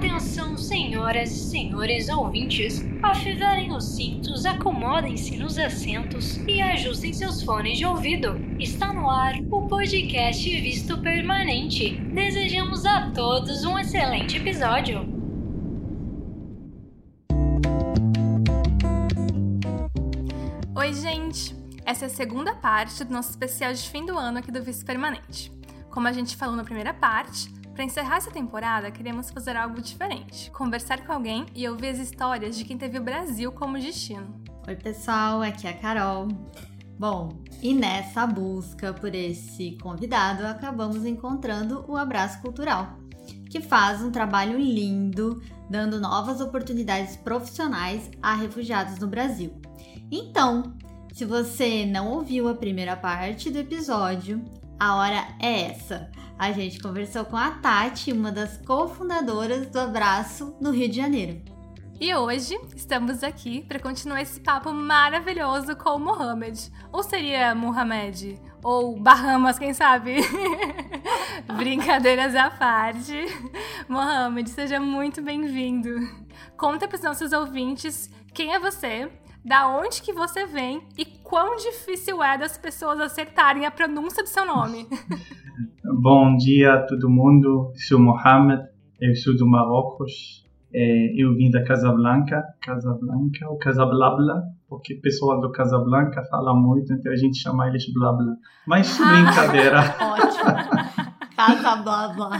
Atenção, senhoras e senhores ouvintes. Afivelem os cintos, acomodem-se nos assentos e ajustem seus fones de ouvido. Está no ar o podcast Visto Permanente. Desejamos a todos um excelente episódio. Oi, gente! Essa é a segunda parte do nosso especial de fim do ano aqui do Visto Permanente. Como a gente falou na primeira parte, para encerrar essa temporada, queremos fazer algo diferente: conversar com alguém e ouvir as histórias de quem teve o Brasil como destino. Oi, pessoal, aqui é a Carol. Bom, e nessa busca por esse convidado, acabamos encontrando o Abraço Cultural, que faz um trabalho lindo, dando novas oportunidades profissionais a refugiados no Brasil. Então, se você não ouviu a primeira parte do episódio, a hora é essa. A gente conversou com a Tati, uma das cofundadoras do Abraço no Rio de Janeiro. E hoje estamos aqui para continuar esse papo maravilhoso com o Mohamed. Ou seria Mohamed? Ou Bahamas, quem sabe? Brincadeiras à parte. Mohamed, seja muito bem-vindo. Conta para os nossos ouvintes quem é você, da onde que você vem e quão difícil é das pessoas acertarem a pronúncia do seu nome. Bom dia a todo mundo, sou Mohamed, eu sou do Marrocos, é, eu vim da Casablanca, Casablanca ou Casablabla, porque o pessoal do Casablanca fala muito, então a gente chama eles Blabla. Mas brincadeira. Ótimo. Casablabla.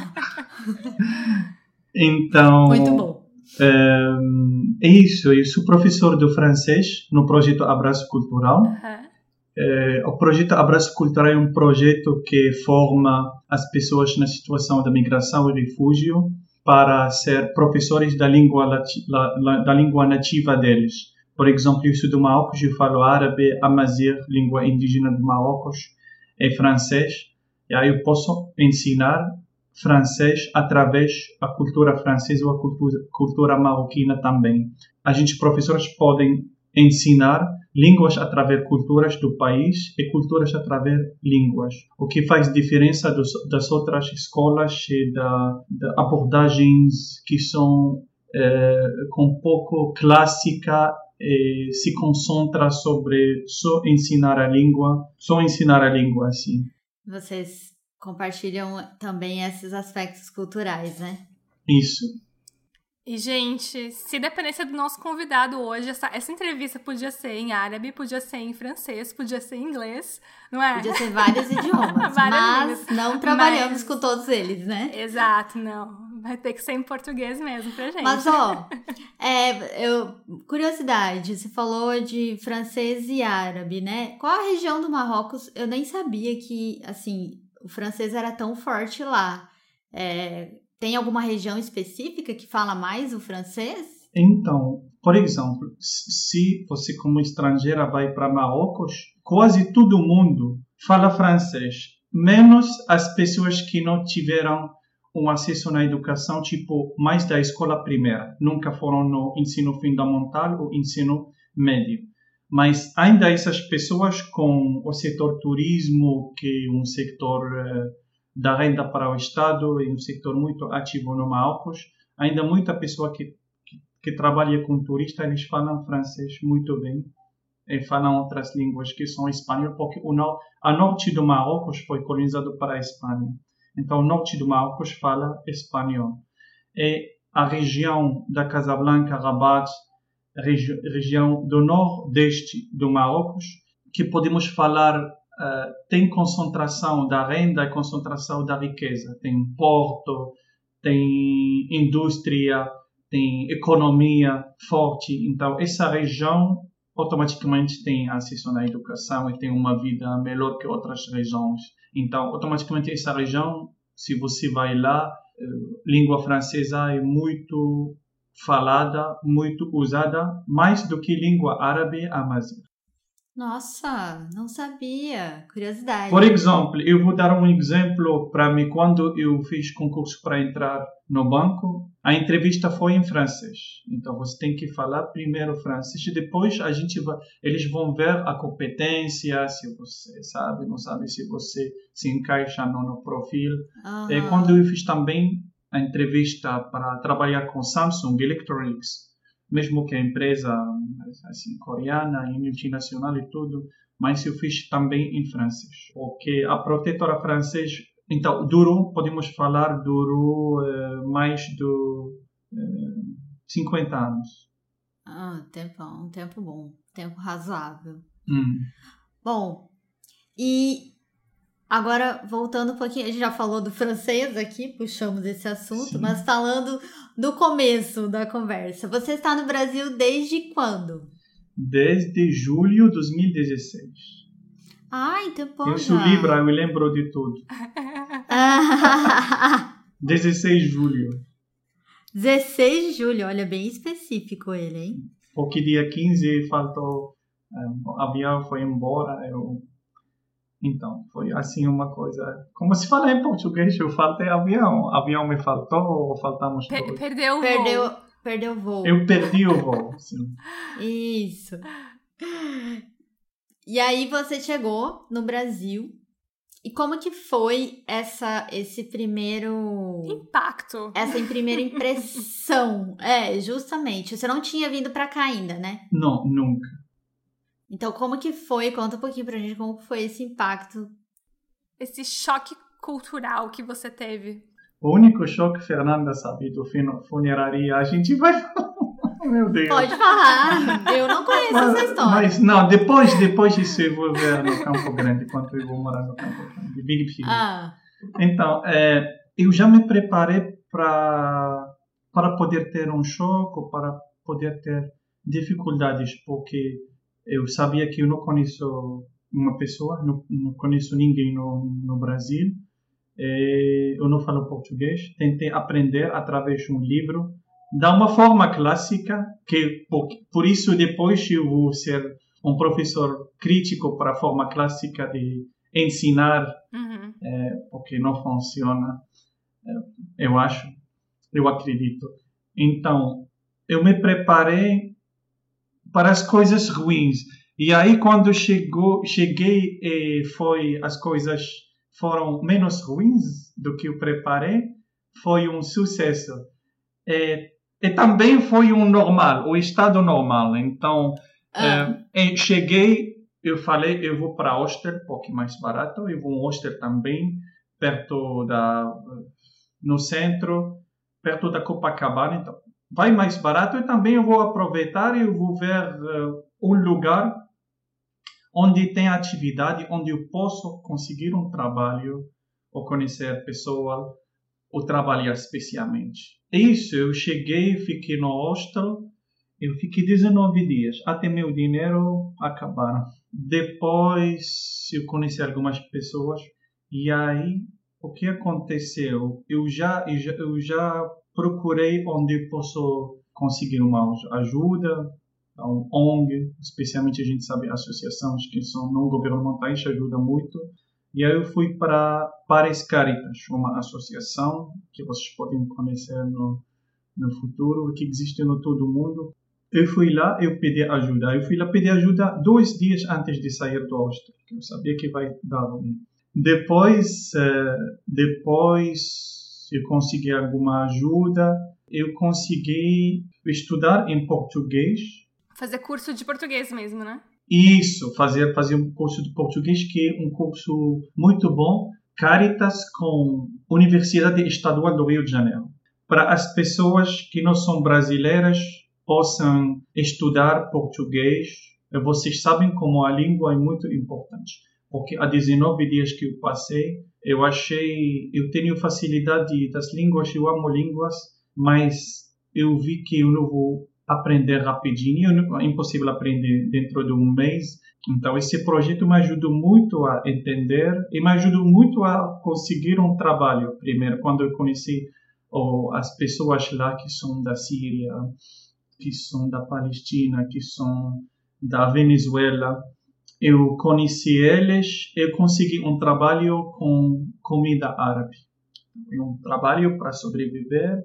Então. Muito bom. É, é isso, eu sou professor de francês no projeto Abraço Cultural. Uhum. É, o projeto Abraço Cultural é um projeto que forma as pessoas na situação de migração e refúgio para ser professores da língua, da língua nativa deles. Por exemplo, eu sou do Marrocos, eu falo árabe, amazigh, língua indígena do Marrocos, e francês. E aí eu posso ensinar francês através da cultura francesa ou a cultura, cultura marroquina também. A gente, professores, podem ensinar línguas através culturas do país e culturas através línguas, o que faz diferença dos, das outras escolas e da, da abordagens que são é, com pouco clássica e se concentra sobre só ensinar a língua, só ensinar a língua assim. Vocês compartilham também esses aspectos culturais, né? Isso. E, gente, se dependesse do nosso convidado hoje, essa, essa entrevista podia ser em árabe, podia ser em francês, podia ser em inglês, não é? Podia ser vários idiomas, mas não trabalhamos mas... com todos eles, né? Exato, não. Vai ter que ser em português mesmo pra gente. Mas, ó, é, eu, curiosidade, você falou de francês e árabe, né? Qual a região do Marrocos? Eu nem sabia que, assim, o francês era tão forte lá. É, tem alguma região específica que fala mais o francês? Então, por exemplo, se você como estrangeira vai para Marrocos, quase todo mundo fala francês, menos as pessoas que não tiveram um acesso na educação, tipo, mais da escola primeira, nunca foram no ensino fundamental ou ensino médio. Mas ainda essas pessoas com o setor turismo, que é um setor uh, da renda para o Estado e um setor muito ativo no Marrocos. Ainda muita pessoa que, que, que trabalha com turista, eles falam francês muito bem e falam outras línguas que são espanhol, porque o no, a norte do Marrocos foi colonizado para a Espanha. Então, o norte do Marrocos fala espanhol. E a região da Casablanca, Rabat, regi região do nordeste do Marrocos, que podemos falar uh, tem concentração da renda e concentração da riqueza. Tem porto, tem indústria, tem economia forte. Então, essa região automaticamente tem acesso à educação e tem uma vida melhor que outras regiões. Então, automaticamente essa região, se você vai lá, eh, língua francesa é muito falada, muito usada, mais do que língua árabe amazigh. Nossa, não sabia. Curiosidade. Por exemplo, eu vou dar um exemplo para mim. Quando eu fiz concurso para entrar no banco, a entrevista foi em francês. Então você tem que falar primeiro francês e depois a gente vai, eles vão ver a competência, se você sabe, não sabe, se você se encaixa no, no perfil. Uhum. E quando eu fiz também a entrevista para trabalhar com Samsung Electronics, mesmo que a empresa assim coreana e multinacional e tudo, mas eu fiz também em francês, porque a protetora francesa então durou, podemos falar, durou eh, mais de eh, 50 anos. Ah, tempo, um tempo bom, tempo razoável. Hum. Bom, e agora voltando um pouquinho, a gente já falou do francês aqui, puxamos esse assunto, Sim. mas falando do começo da conversa. Você está no Brasil desde quando? Desde julho de 2016. Ah, então pô, eu sou. Libra, eu lembro de tudo. 16 de julho. 16 de julho, olha, bem específico ele, hein? Porque dia 15 faltou, um, o avião foi embora, eu... Então, foi assim uma coisa... Como se fala em português, eu faltei avião. O avião me faltou ou faltamos Per- todos? perdeu o Perdeu, voo. perdeu o voo. Eu perdi o voo, sim. Isso. E aí você chegou no Brasil. E como que foi essa esse primeiro Impacto. essa primeira impressão? é, justamente. Você não tinha vindo pra cá ainda, né? Não, nunca. Então como que foi? Conta um pouquinho pra gente como foi esse impacto. Esse choque cultural que você teve. O único choque, Fernanda sabe, do funeraria, a gente vai... Meu Deus. Pode falar. Eu não conheço essa história. Mas não, depois, depois disso eu vou ver no Campo Grande, quando eu vou morar no Campo Grande. Big Filho. Ah, Então, é, eu já me preparei para para poder ter um choque, ou para poder ter dificuldades, porque eu sabia que eu não conheço uma pessoa, não, não conheço ninguém no, no Brasil, e eu não falo português. Tentei aprender através de um livro, da uma forma clássica, que por, por isso depois eu vou ser um professor crítico para a forma clássica de ensinar Uhum. porque não funciona, eh, eu acho, eu acredito. Então, eu me preparei para as coisas ruins. E aí, quando chegou, cheguei e foi, as coisas foram menos ruins do que eu preparei, foi um sucesso. E, e também foi um normal, o estado normal. Então, ah, é, cheguei, eu falei, eu vou para hostel, porque é mais barato. Eu vou um hostel também, perto da, no centro, perto da Copacabana. Então, vai mais barato e também eu vou aproveitar e eu vou ver eh, um lugar onde tem atividade, onde eu posso conseguir um trabalho ou conhecer pessoas ou trabalhar especialmente. Isso, eu cheguei, fiquei no hostel, eu fiquei 19 dias, até meu dinheiro acabaram. Depois eu conheci algumas pessoas e aí o que aconteceu? Eu já, eu já, eu já procurei onde posso conseguir uma ajuda, um ONG, especialmente a gente sabe associações que são não governamentais ajudam muito. E aí eu fui para Pares Caritas, uma associação que vocês podem conhecer no, no futuro, que existe no todo mundo. Eu fui lá, eu pedi ajuda. Eu fui lá pedir ajuda dois dias antes de sair do hostel, que eu sabia que vai dar ruim. Depois, eh, depois eu consegui alguma ajuda. Eu consegui estudar em português. Fazer curso de português mesmo, né? Isso, fazer fazer um curso de português que é um curso muito bom, Caritas com Universidade Estadual do Rio de Janeiro, para as pessoas que não são brasileiras possam estudar português. Vocês sabem como a língua é muito importante, porque há 19 dias que eu passei, eu achei, eu tenho facilidade das línguas, eu amo línguas, mas eu vi que eu não vou aprender rapidinho, é impossível aprender dentro de um mês. Então, esse projeto me ajudou muito a entender e me ajudou muito a conseguir um trabalho. Primeiro, quando eu conheci as pessoas lá que são da Síria, que são da Palestina, que são da Venezuela, eu conheci eles, eu consegui um trabalho com comida árabe. Um trabalho para sobreviver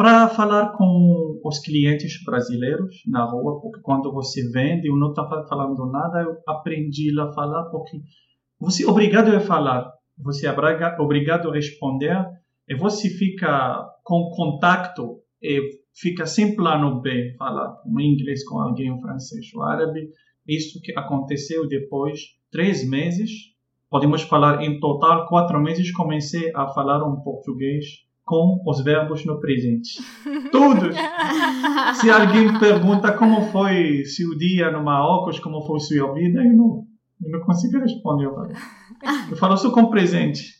para falar com os clientes brasileiros na rua, porque quando você vende, eu não estava falando nada, eu aprendi a falar, porque você é obrigado a falar, você é obrigado a responder, e você fica com contato e fica sem plano B, falar um inglês com alguém, um francês ou árabe. Isso que aconteceu depois três meses. Podemos falar em total quatro meses. Comecei a falar um português com os verbos no presente. Todos. Se alguém pergunta como foi seu dia no Marrocos, como foi sua vida, eu não, eu não consigo responder. Eu falo, só com presente.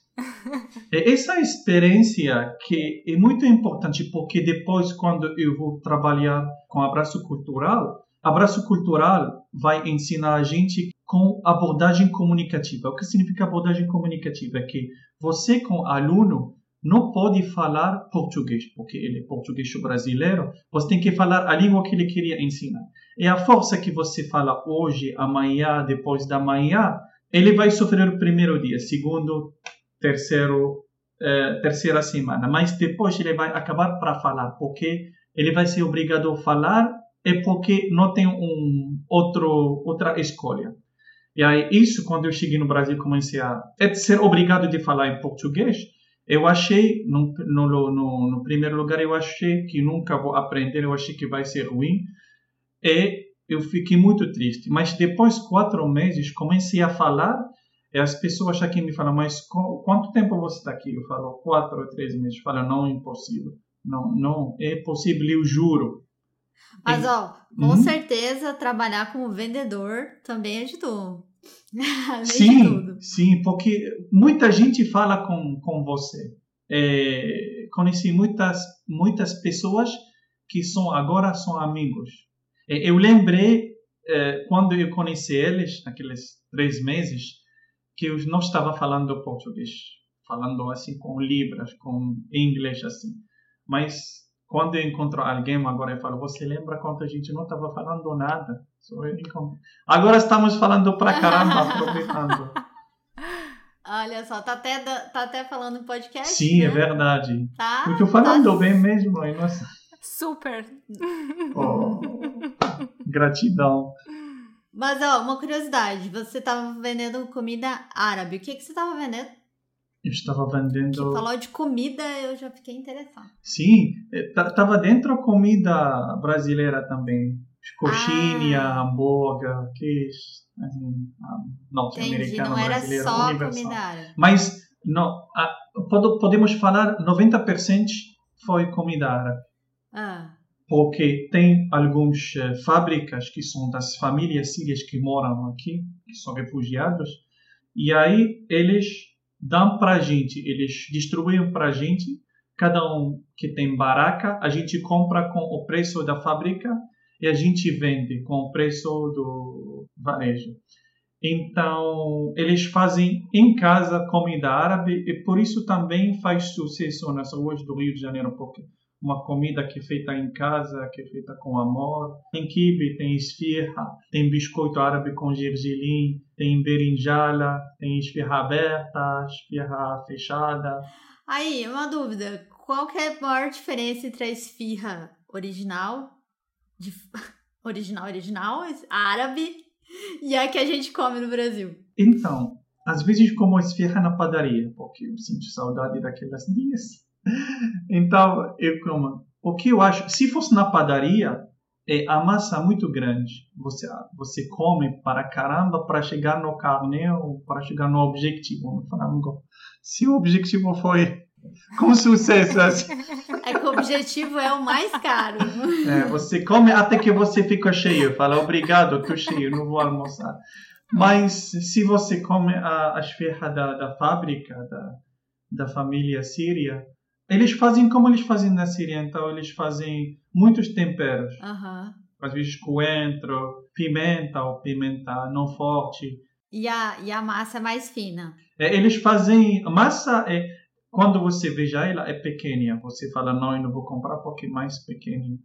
Essa experiência que é muito importante porque depois quando eu vou trabalhar com abraço cultural, abraço cultural vai ensinar a gente com abordagem comunicativa. O que significa abordagem comunicativa? É que você com aluno não pode falar português, porque ele é português brasileiro, você tem que falar a língua que ele queria ensinar. E a força que você fala hoje, amanhã, depois da manhã, ele vai sofrer o primeiro dia, segundo, terceiro, eh, terceira semana, mas depois ele vai acabar para falar, porque ele vai ser obrigado a falar é porque não tem um outro outra escolha. E aí isso quando eu cheguei no Brasil comecei a é ser obrigado de falar em português. Eu achei no, no, no, no primeiro lugar eu achei que nunca vou aprender, eu achei que vai ser ruim e eu fiquei muito triste. Mas depois quatro meses comecei a falar e as pessoas aqui me falam, mas quanto tempo você está aqui? Eu falo, quatro ou três meses. Fala, não, é impossível. Não, não, é possível, eu juro. Mas, ó, com uhum. certeza trabalhar como vendedor também ajudou. sim, sim, porque muita gente fala com, com você. É, conheci muitas, muitas pessoas que são agora são amigos. É, eu lembrei, é, quando eu conheci eles, naqueles três meses, que eu não estava falando português, falando assim com libras, com inglês assim. Mas quando eu encontro alguém agora eu falo, você lembra quando a gente não estava falando nada? Agora estamos falando pra caramba, aproveitando. Olha só, tá até, tá até falando em podcast. Sim, é né? é verdade. Tá? Eu tô falando tá... bem mesmo, nossa. Super. Oh, gratidão. Mas, ó, uma curiosidade. Você estava vendendo comida árabe. O que, que você estava vendendo? Eu estava vendendo... Você falou de comida, eu já fiquei interessado. Sim, estava é, dentro comida brasileira também. Coxinha, ah. hambúrguer, queijo, assim, norte-americano, não era brasileiro, só universal. comida. Mas, não, a, podemos falar 90% foi comida árabe. Ah porque tem algumas uh, fábricas que são das famílias sírias que moram aqui, que são refugiados, e aí eles dão para a gente, eles distribuem para a gente, cada um que tem baraca, a gente compra com o preço da fábrica e a gente vende com o preço do varejo. Então, eles fazem em casa comida árabe e por isso também faz sucesso nas ruas do Rio de Janeiro, porque uma comida que é feita em casa, que é feita com amor. Tem kibe, tem esfirra, tem biscoito árabe com gergelim, tem berinjala, tem esfirra aberta, esfirra fechada. Aí, uma dúvida. Qual que é a maior diferença entre a esfirra original, de, original, original, árabe, e a que a gente come no Brasil? Então, às vezes como esfirra na padaria, porque eu sinto saudade daquelas dias. Então, eu como. O que eu acho, se fosse na padaria, é a massa muito grande. Você você come para caramba para chegar no carnê para chegar no objetivo no frango. Se o objetivo foi com sucesso, assim. É que o objetivo é o mais caro. É, você come até que você fica cheio. Fala obrigado, estou cheio, não vou almoçar. Mas se você come a, a esfirra da, da fábrica, da, da família síria, eles fazem como eles fazem na Síria, então eles fazem muitos temperos. Uhum. Às vezes coentro, pimenta ou pimenta não forte. E a, e a massa é mais fina? É, eles fazem... A massa é... Quando você veja ela, é pequena. Você fala, não, eu não vou comprar porque é mais pequena.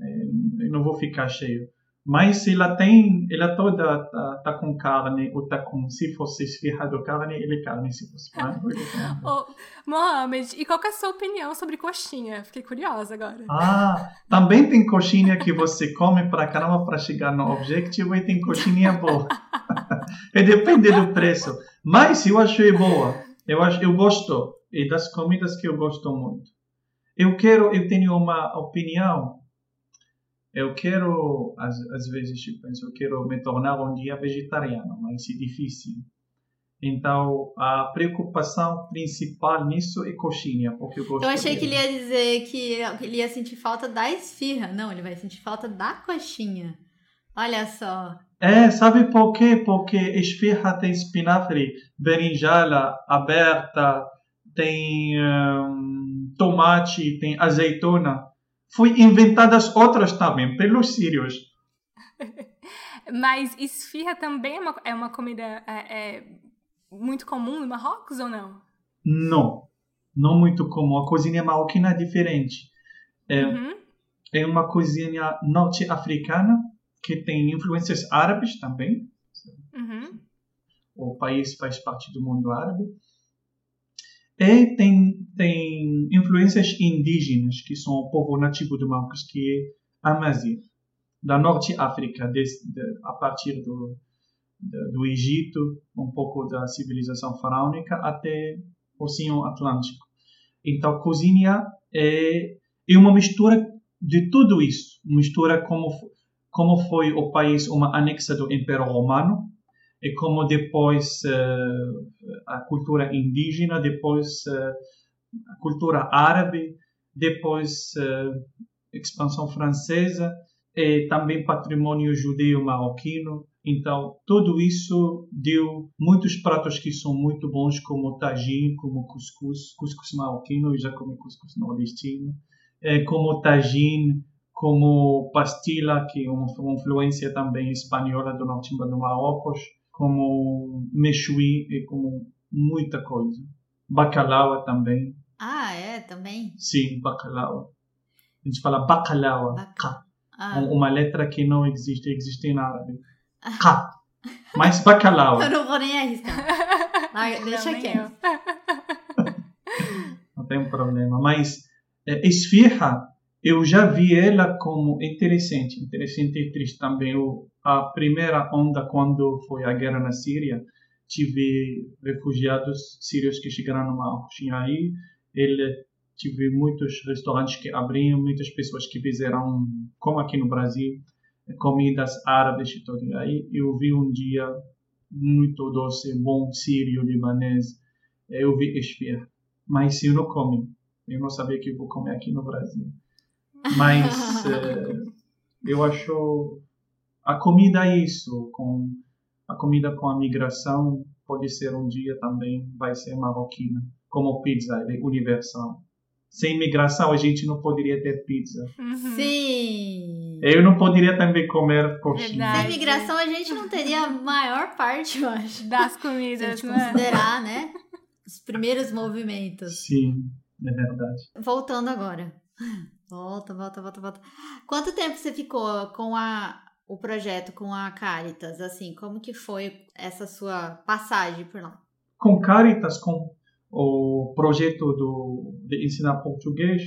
É, eu não vou ficar cheio. Mas ela tem, ela toda tá, tá com carne, ou tá com, se fosse esfirrado carne, ele é carne, se fosse frango, ele é carne. oh, Mohamed, e qual é a sua opinião sobre coxinha? Fiquei curiosa agora. Ah, também tem coxinha que você come para caramba para chegar no objetivo e tem coxinha boa. e depende do preço. Mas eu achei boa. Eu acho, eu gosto. e das comidas que eu gosto muito. Eu quero, eu tenho uma opinião. Eu quero, às, às vezes, eu penso, eu quero me tornar um dia vegetariano, mas é difícil. Então, a preocupação principal nisso é coxinha, porque eu gosto Eu achei dele. que ele ia dizer que ele ia sentir falta da esfirra. Não, ele vai sentir falta da coxinha. Olha só. É, sabe por quê? Porque esfirra tem espinafre, berinjela aberta, tem hum, tomate, tem azeitona. Foi inventadas outras também, pelos sírios. Mas esfirra também é uma, é uma comida é, é muito comum no Marrocos ou não? Não, não muito comum. A cozinha marroquina é diferente. É, Uhum. é uma cozinha norte-africana que tem influências árabes também. Uhum. o país faz parte do mundo árabe. E tem, tem influências indígenas, que são o povo nativo do Marrocos, que é Amazigh, da Norte África, de- a partir do, do, do Egito, um pouco da civilização faraônica, até o Oceano Atlântico. Então, cozinha é, é uma mistura de tudo isso. Mistura como, como foi o país uma anexa do Império Romano, e como depois eh, a cultura indígena, depois eh, a cultura árabe, depois eh, expansão francesa e também patrimônio judeu marroquino. Então, tudo isso deu muitos pratos que são muito bons, como tagine, como cuscuz, cuscuz marroquino, eu já comi cuscuz nordestino, como tagine, como pastila, que é uma influência também espanhola do norte do Marrocos, como mechoui e como muita coisa. Bacalhau também. Ah, é, também? Sim, bacalhau. A gente fala bacalhau. Baca-. Ah, Uma letra que não existe, existe em árabe. Ka. Mas bacalhau. eu não vou nem arriscar. Deixa Não, nem quieto. não tem problema. Mas eh, esfirra, eu já vi ela como interessante, interessante e triste também. O, a primeira onda, quando foi a guerra na Síria, tive refugiados sírios que chegaram no Marrocos. E aí, ele tive muitos restaurantes que abriam, muitas pessoas que fizeram, como aqui no Brasil, comidas árabes e tudo. E aí, eu vi um dia muito doce, bom, sírio, libanês. Eu vi esfirra, mas eu não comi. Eu não sabia que eu vou comer aqui no Brasil. Mas eh, eu acho a comida é isso, com a comida com a migração pode ser um dia também vai ser marroquina, como pizza, é universal. Sem migração a gente não poderia ter pizza. Uhum. Sim. Eu não poderia também comer coxinha. Verdade. Sem migração a gente não teria a maior parte, eu acho. Das Se a comidas, gente né? considerar, né? Os primeiros movimentos. Sim, é verdade. Voltando agora. Volta, volta, volta, volta. Quanto tempo você ficou com a, o projeto com a Caritas? Assim, como que foi essa sua passagem por lá? com Caritas, com o projeto do, de ensinar português,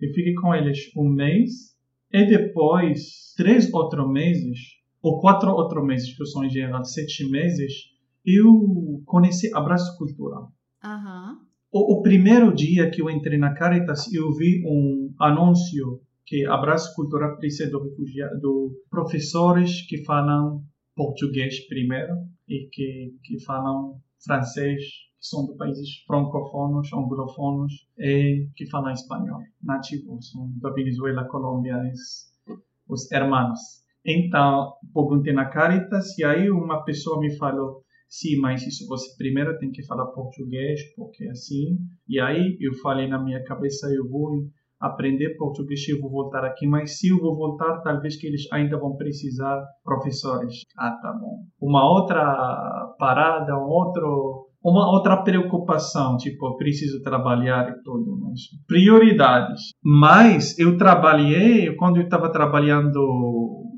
eu fiquei com eles um mês e depois, três outros meses, ou quatro outros meses, que são em geral sete meses, eu conheci Abraço Cultural. Aham. O, o primeiro dia que eu entrei na Caritas, eu vi um anúncio que Abraço Cultural precisa do refugiado, professores que falam português primeiro e que, que falam francês, que são de países francófonos, anglofonos e que falam espanhol, nativos, são da Venezuela, Colômbia, os hermanos. Então, perguntei na Caritas e aí uma pessoa me falou Sim, mas isso você primeiro tem que falar português, porque é assim. E aí eu falei na minha cabeça, eu vou aprender português e vou voltar aqui, mas se eu vou voltar, talvez que eles ainda vão precisar professores. Ah, tá bom. Uma outra parada, um outro, uma outra preocupação, tipo, eu preciso trabalhar e tudo, mas prioridades. Mas eu trabalhei, quando eu estava trabalhando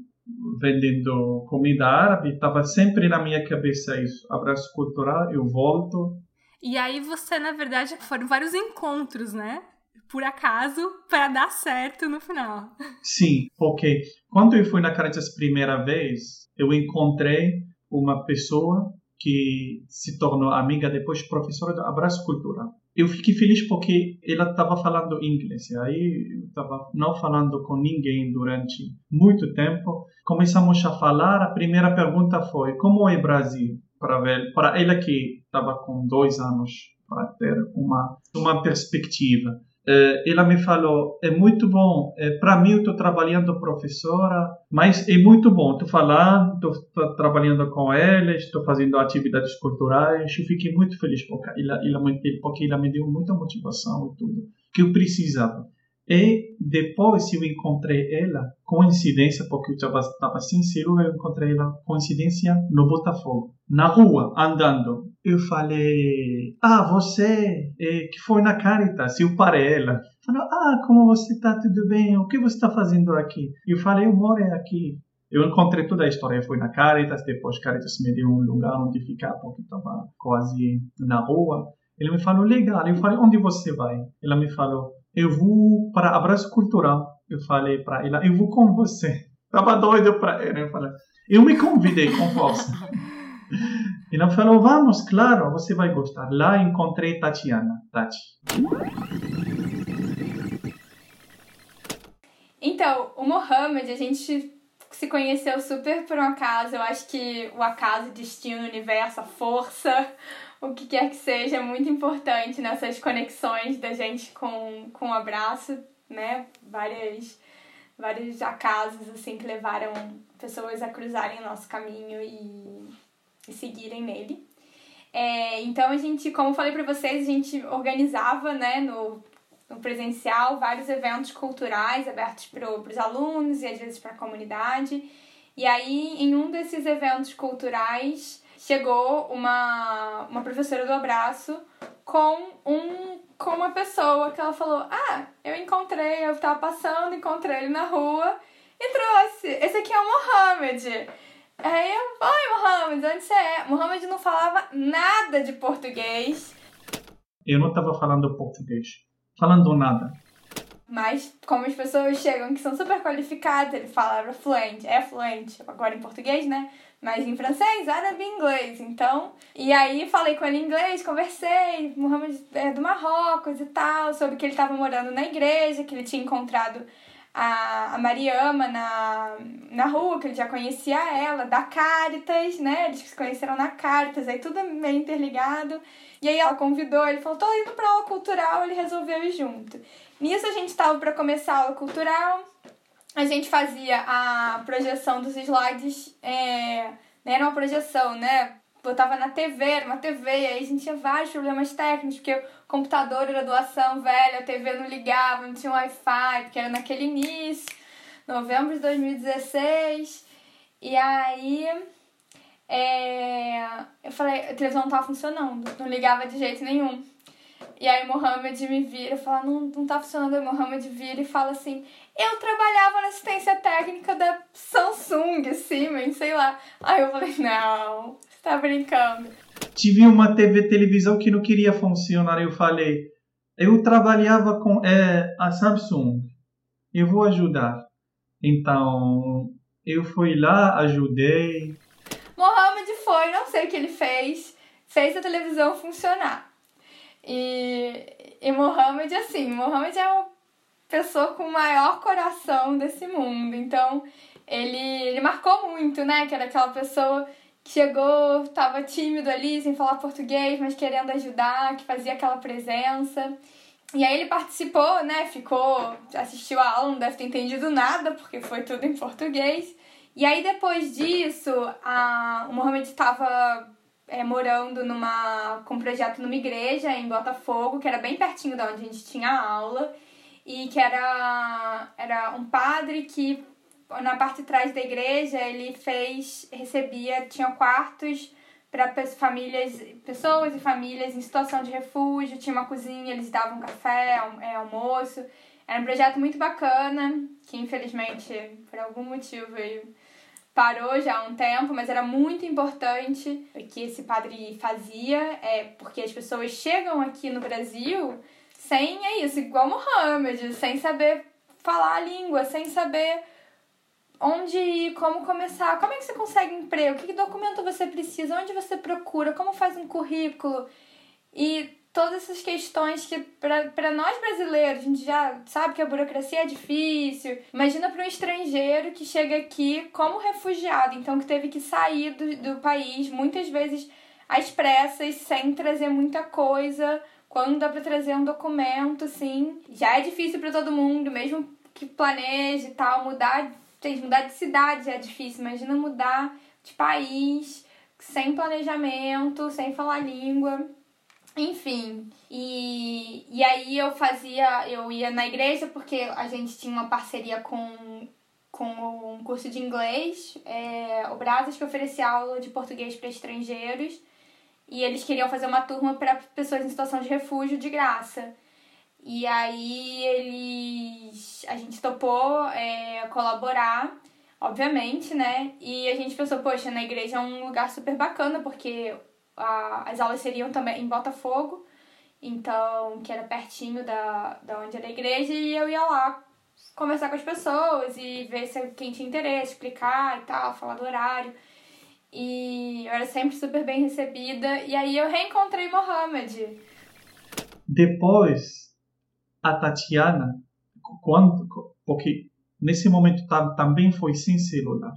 vendendo comida árabe, estava sempre na minha cabeça isso. Abraço cultural, eu volto. E aí você, na verdade, foram vários encontros, né? Por acaso, para dar certo no final. Sim, porque quando eu fui na Caritas primeira vez, eu encontrei uma pessoa que se tornou amiga depois professora do Abraço Cultural. Eu fiquei feliz porque ela estava falando inglês. E aí eu estava não falando com ninguém durante muito tempo. Começamos a falar. A primeira pergunta foi: como é Brasil? Para ela que estava com dois anos, para ter uma uma perspectiva. Eh, ela me falou, é muito bom, é, para mim eu estou trabalhando professora, mas é muito bom, estou falando, estou trabalhando com eles, estou fazendo atividades culturais, eu fiquei muito feliz porque ela, ela, porque ela me deu muita motivação e tudo, que eu precisava. E depois eu encontrei ela, coincidência, porque eu estava celular, eu encontrei ela, coincidência, no Botafogo, na rua, andando. Eu falei, ah, você é, que foi na Caritas, eu parei ela. Falou, ah, como você está, tudo bem? O que você está fazendo aqui? Eu falei, eu moro aqui. Eu encontrei toda a história, fui na Caritas, depois Caritas me deu um lugar onde ficar, porque estava quase na rua. Ele me falou, legal. Eu falei, onde você vai? Ela me falou, eu vou para Abraço Cultural. Eu falei para ela, eu vou com você. Tava doido para ela. Eu falei, eu me convidei com força. ela falou, vamos, claro, você vai gostar. Lá encontrei Tatiana, Tati. Então, o Mohamed, a gente se conheceu super por um acaso. Eu acho que o acaso, o destino, o universo, a força, o que quer que seja, é muito importante nessas conexões da gente com, com o abraço, né? Várias, vários acasos, assim, que levaram pessoas a cruzarem o nosso caminho e, e seguirem nele. É, então, a gente, como falei para vocês, a gente organizava, né, no, no presencial, vários eventos culturais abertos para os alunos e às vezes para a comunidade. E aí, em um desses eventos culturais, chegou uma, uma professora do abraço com um com uma pessoa que ela falou: Ah, eu encontrei, eu tava passando, encontrei ele na rua e trouxe. Esse aqui é o Mohamed. Aí eu, oi Mohamed, onde você é? Mohamed não falava nada de português. Eu não estava falando português, falando nada. Mas como as pessoas chegam que são super qualificadas, ele falava fluente, é fluente, agora em português, né? mas em francês, árabe e inglês. Então, e aí falei com ele em inglês, conversei, Muhammad é do Marrocos e tal, sobre que ele estava morando na igreja, que ele tinha encontrado a, a Mariama na, na rua, que ele já conhecia ela, da Caritas, né? Eles se conheceram na Caritas, aí tudo meio interligado. E aí ela convidou, ele falou, tô indo pra aula cultural, ele resolveu ir junto. Nisso a gente estava para começar a aula cultural, a gente fazia a projeção dos slides, é, né, era uma projeção, né? Botava na TV, era uma TV, aí a gente tinha vários problemas técnicos, porque o computador era doação velha, a TV não ligava, não tinha Wi-Fi, porque era naquele início, novembro de 2016. E aí é, eu falei, a televisão não tava funcionando, não ligava de jeito nenhum. E aí Mohamed me vira e fala, não, não tá funcionando. Aí Mohamed vira e fala assim, eu trabalhava na assistência técnica da Samsung, Siemens, sei lá. Aí eu falei, não, tá brincando. Tive uma TV televisão que não queria funcionar. Eu falei, eu trabalhava com é, a Samsung, eu vou ajudar. Então, eu fui lá, ajudei. Mohamed foi, não sei o que ele fez, fez a televisão funcionar. E, e Mohamed, assim, Mohamed é uma pessoa com o maior coração desse mundo. Então, ele, ele marcou muito, né? Que era aquela pessoa chegou, tava tímido ali, sem falar português, mas querendo ajudar, que fazia aquela presença. E aí ele participou, né? Ficou, assistiu a aula, não deve ter entendido nada, porque foi tudo em português. E aí depois disso, a, o Mohamed estava é, morando numa, com um projeto numa igreja em Botafogo, que era bem pertinho da onde a gente tinha aula, e que era, era um padre que na parte de trás da igreja ele fez, recebia, tinha quartos para famílias, pessoas e famílias em situação de refúgio, tinha uma cozinha, eles davam café, é, almoço. Era um projeto muito bacana, que infelizmente, por algum motivo, parou já há um tempo, mas era muito importante o que esse padre fazia, é porque as pessoas chegam aqui no Brasil sem, é isso, igual Mohamed, sem saber falar a língua, sem saber onde ir, como começar, como é que você consegue emprego, que documento você precisa, onde você procura, como faz um currículo. E todas essas questões que, para nós brasileiros, a gente já sabe que a burocracia é difícil. Imagina para um estrangeiro que chega aqui como refugiado, então que teve que sair do, do país, muitas vezes às pressas, sem trazer muita coisa. Quando dá para trazer um documento, assim, já é difícil para todo mundo, mesmo que planeje e tal, mudar, gente, mudar de cidade é difícil. Imagina mudar de país sem planejamento, sem falar língua. Enfim, e, e aí eu fazia, eu ia na igreja porque a gente tinha uma parceria com, com um curso de inglês, é, o Brasas, que oferecia aula de português para estrangeiros, e eles queriam fazer uma turma para pessoas em situação de refúgio de graça. E aí eles. A gente topou é, colaborar, obviamente, né? E a gente pensou, poxa, na igreja é um lugar super bacana, porque a, as aulas seriam também em Botafogo, então, que era pertinho da, da onde era a igreja, e eu ia lá conversar com as pessoas e ver se quem tinha interesse, explicar e tal, falar do horário. E eu era sempre super bem recebida. E aí eu reencontrei Mohamed. Depois, a Tatiana, quando, porque nesse momento também foi sem celular.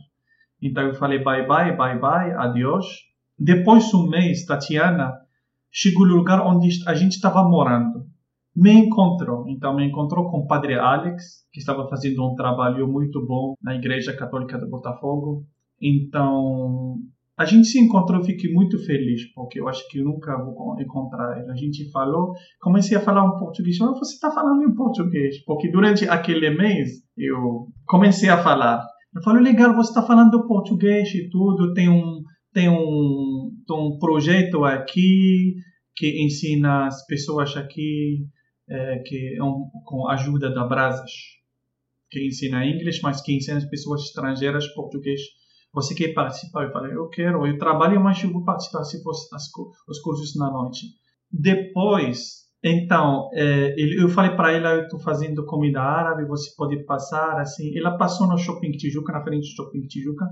Então eu falei bye bye, bye bye, adiós. Depois de um mês, Tatiana chegou no lugar onde a gente estava morando. Me encontrou, então me encontrou com o padre Alex, que estava fazendo um trabalho muito bom na Igreja Católica de Botafogo. Então, a gente se encontrou, fiquei muito feliz, porque eu acho que nunca vou encontrar ele. A gente falou, comecei a falar um português. Mas você está falando em português? Porque durante aquele mês eu comecei a falar. Eu falei, legal, você está falando português e tudo, tem um tem um, um projeto aqui que ensina as pessoas aqui é, que é um, com a ajuda da Brasas, que ensina inglês, mas que ensina as pessoas estrangeiras português. Você quer participar? Eu falei, eu quero. Eu trabalho, mas eu vou participar se fosse as, os cursos na noite. Depois, então, é, eu falei para ela, eu estou fazendo comida árabe, você pode passar, assim. Ela passou no Shopping Tijuca, na frente do Shopping Tijuca,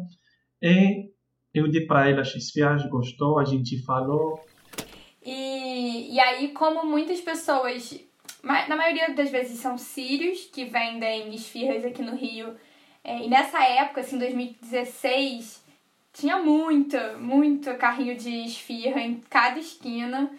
e eu dei para ela X viagem, gostou, a gente falou. E, e aí, como muitas pessoas, na maioria das vezes são sírios que vendem esfirras aqui no Rio, é, e nessa época, assim, 2016, tinha muito, muito carrinho de esfirra em cada esquina,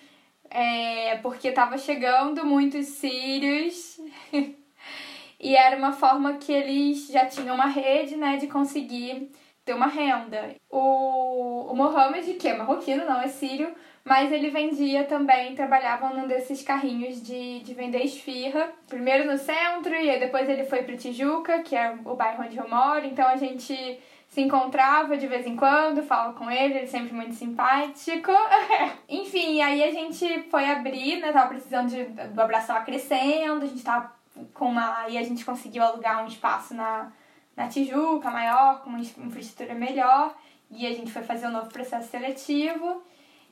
é, porque tava chegando muitos sírios. e era uma forma que eles já tinham uma rede, né, de conseguir ter uma renda. O, o Mohamed, que é marroquino, não é sírio, mas ele vendia também, trabalhava num desses carrinhos de, de vender esfirra. Primeiro no centro, e depois ele foi para Tijuca, que é o bairro onde eu moro. Então a gente se encontrava de vez em quando, falava com ele, ele é sempre muito simpático. Enfim, aí a gente foi abrir, né? Tava precisando de, do abraço tava crescendo, a gente tava com uma. Aí a gente conseguiu alugar um espaço na na Tijuca, maior, com uma infraestrutura melhor, e a gente foi fazer um novo processo seletivo.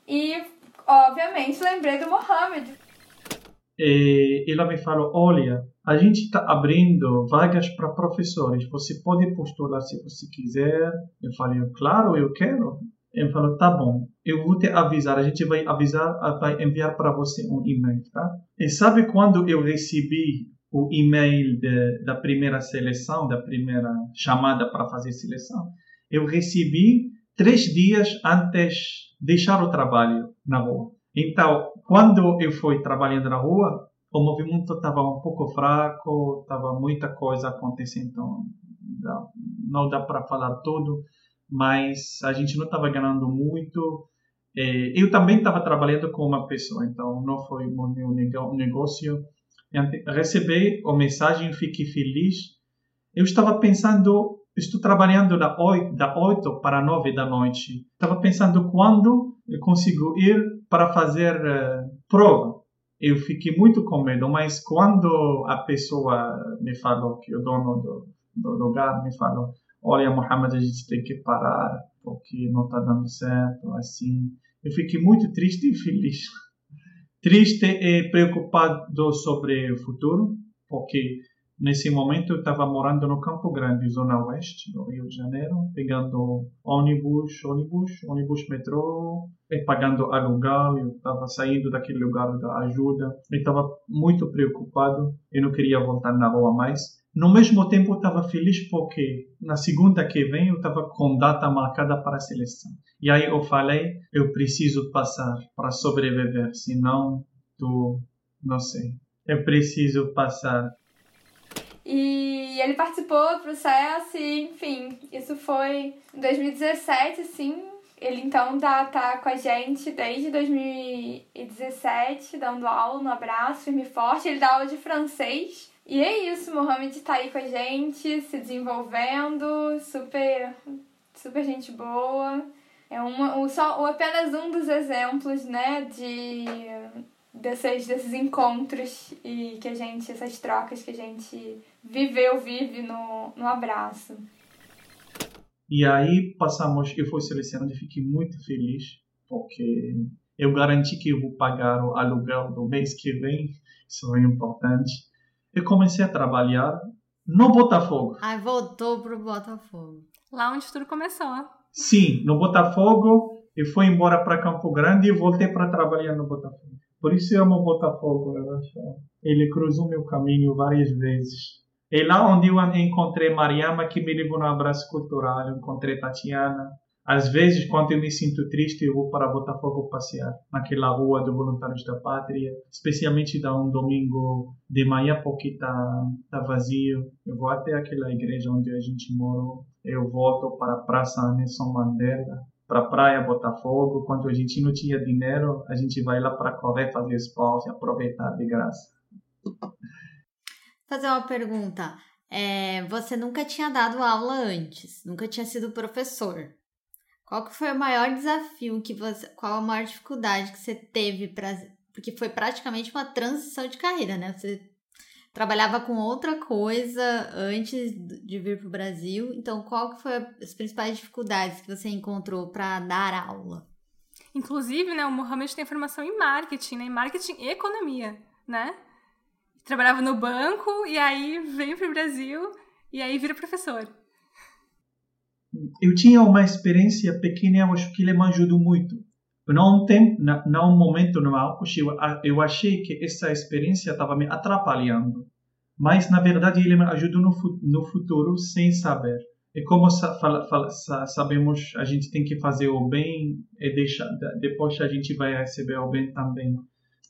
E, obviamente, lembrei do Mohamed. E ela me falou: Olha, a gente está abrindo vagas para professores, você pode postular se você quiser. Eu falei: Claro, eu quero. Ele falou: Tá bom, eu vou te avisar. A gente vai avisar, vai enviar para você um e-mail, tá? E sabe quando eu recebi o e-mail de, da primeira seleção, da primeira chamada para fazer seleção, eu recebi três dias antes deixar o trabalho na rua. Então, quando eu fui trabalhando na rua, o movimento estava um pouco fraco, estava muita coisa acontecendo, então não dá para falar tudo, mas a gente não estava ganhando muito. É, eu também estava trabalhando com uma pessoa, então não foi o meu negócio recebi a mensagem, fiquei feliz. Eu estava pensando, estou trabalhando da 8, da 8 para 9 da noite. Estava pensando quando eu consigo ir para fazer uh, prova. Eu fiquei muito com medo, mas quando a pessoa me falou, que o dono do, do lugar me falou, olha, Mohamed, a gente tem que parar, porque não está dando certo, assim. Eu fiquei muito triste e feliz triste e preocupado sobre o futuro, porque Nesse momento eu estava morando no Campo Grande, zona oeste do Rio de Janeiro, pegando ônibus, ônibus, ônibus metrô, e pagando aluguel. Eu estava saindo daquele lugar da ajuda. Eu estava muito preocupado. Eu não queria voltar na rua mais. No mesmo tempo, eu estava feliz porque na segunda que vem eu estava com data marcada para a seleção. E aí eu falei, eu preciso passar para sobreviver, senão tu, não sei. Eu preciso passar e ele participou do processo e, enfim, isso foi em 2017, sim. Ele então tá, tá com a gente desde 2017, dando aula no Abraço Firme Forte. Ele dá aula de francês. E é isso, Mohamed tá aí com a gente, se desenvolvendo, super, super gente boa. É uma, só apenas um dos exemplos, né, de desses, desses encontros e que a gente, essas trocas que a gente viveu, vive no, no abraço. E aí passamos, eu fui selecionado e fiquei muito feliz, porque eu garanti que eu vou pagar o aluguel do mês que vem, isso é importante. Eu comecei a trabalhar no Botafogo. Aí voltou pro Botafogo. Lá onde tudo começou. Sim, no Botafogo. Eu fui embora para Campo Grande e voltei para trabalhar no Botafogo. Por isso eu amo o Botafogo, eu acho. Ele cruzou meu caminho várias vezes. É lá onde eu encontrei Mariama, que me levou no abraço cultural. Eu encontrei Tatiana. Às vezes, quando eu me sinto triste, eu vou para Botafogo passear, naquela rua do Voluntários da Pátria, especialmente da um domingo de manhã, porque está tá vazio. Eu vou até aquela igreja onde a gente morou. Eu volto para a Praça Nelson Mandela para praia Botafogo. Quando a gente não tinha dinheiro, a gente vai lá para correr, fazer esporte, aproveitar de graça. Fazer uma pergunta. É, você nunca tinha dado aula antes, nunca tinha sido professor. Qual que foi o maior desafio que você, qual a maior dificuldade que você teve para, porque foi praticamente uma transição de carreira, né? Você trabalhava com outra coisa antes de vir para o Brasil. Então, qual que foi as principais dificuldades que você encontrou para dar aula? Inclusive, né, o Mohamed tem formação em marketing, né, em marketing e economia, né? Trabalhava no banco e aí veio para o Brasil e aí vira professor. Eu tinha uma experiência pequena, eu acho que ele me ajudou muito. Não tem, não momento normal, eu achei que essa experiência estava me atrapalhando, mas na verdade ele me ajudou no, no futuro sem saber. E como sabemos, a gente tem que fazer o bem e depois a gente vai receber o bem também.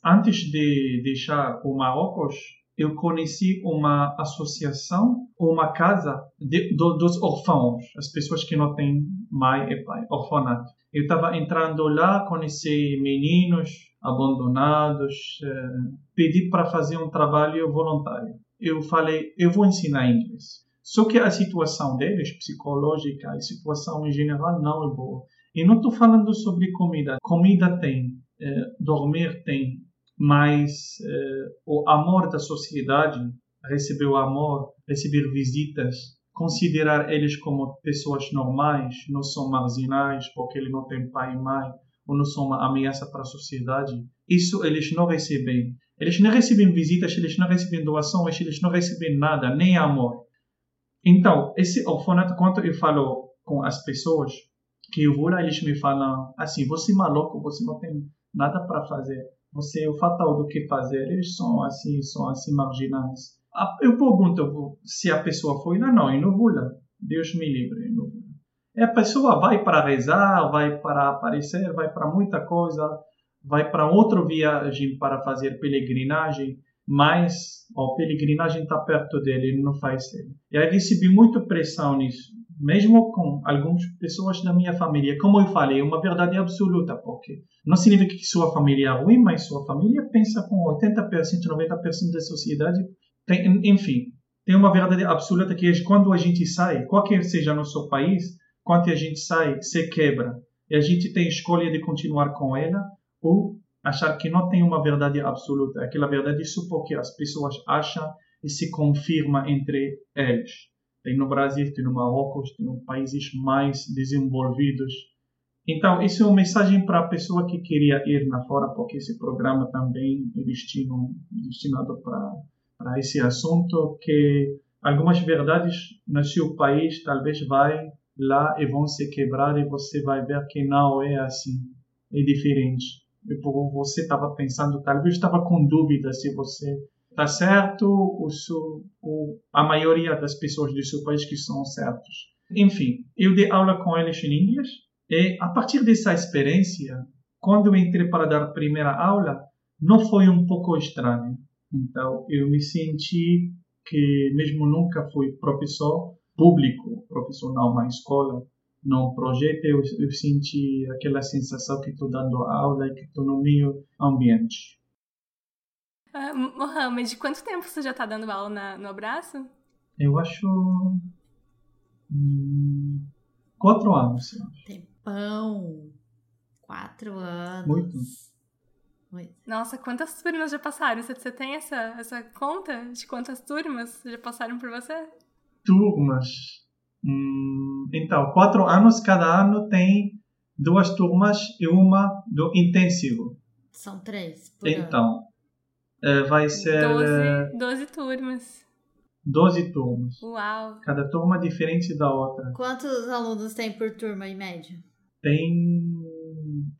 Antes de deixar o Marrocos, eu conheci uma associação, uma casa de, do, dos órfãos, as pessoas que não têm mãe e pai, orfanato. Eu estava entrando lá, conheci meninos abandonados, eh, pedi para fazer um trabalho voluntário. Eu falei, eu vou ensinar inglês. Só que a situação deles, psicológica, a situação em geral não é boa. E não estou falando sobre comida. Comida tem, eh, dormir tem, mas eh, o amor da sociedade, receber o amor, receber visitas, considerar eles como pessoas normais, não são marginais porque ele não tem pai e mãe, ou não são uma ameaça para a sociedade. Isso eles não recebem. Eles não recebem visitas, eles não recebem doações, eles não recebem nada, nem amor. Então, esse orfanato, quando eu falo com as pessoas que eu vou lá, eles me falam assim: você é maluco, você não tem nada para fazer, você o fatal do que fazer, eles são assim, são assim marginais. Eu pergunto se a pessoa foi lá, não, eu não. Deus me livre, não lá. A pessoa vai para rezar, vai para aparecer, vai para muita coisa, vai para outra viagem para fazer peregrinagem, mas a peregrinagem está perto dele, ele não faz ele. E aí recebi muita pressão nisso, mesmo com algumas pessoas da minha família. Como eu falei, é uma verdade absoluta, porque não significa que sua família é ruim, mas sua família pensa com 80%, 90% da sociedade tem, enfim, tem uma verdade absoluta que é quando a gente sai, qualquer seja nosso país, quando a gente sai, se quebra. E a gente tem escolha de continuar com ela ou achar que não tem uma verdade absoluta. Aquela verdade só porque as pessoas acham e se confirma entre eles. Tem no Brasil, tem no Marrocos, tem em países mais desenvolvidos. Então, isso é uma mensagem para a pessoa que queria ir na fora, porque esse programa também é destinado para para esse assunto que algumas verdades no seu país talvez vai lá e vão se quebrar e você vai ver que não é assim, é diferente. E por você estava pensando, talvez estava com dúvida se você está certo ou se ou a maioria das pessoas do seu país que são certos. Enfim, eu dei aula com eles em inglês e a partir dessa experiência, quando eu entrei para dar a primeira aula, não foi um pouco estranho. Então, eu me senti que mesmo nunca fui professor público, profissional na escola, no projeto eu, eu senti aquela sensação que estou dando aula e que estou no meio ambiente. Uh, Mohamed, quanto tempo você já está dando aula na, no Abraço? Eu acho. Hum, quatro anos. Tempão! Quatro anos. Muito. Muito. Nossa, quantas turmas já passaram? Você, você tem essa, essa conta de quantas turmas já passaram por você? Turmas. Hum, então, quatro anos, cada ano tem duas turmas e uma do intensivo. São três. então, ano. Vai ser. Doze, doze turmas. 12 turmas. Uau! Cada turma diferente da outra. Quantos alunos tem por turma em média? Tem.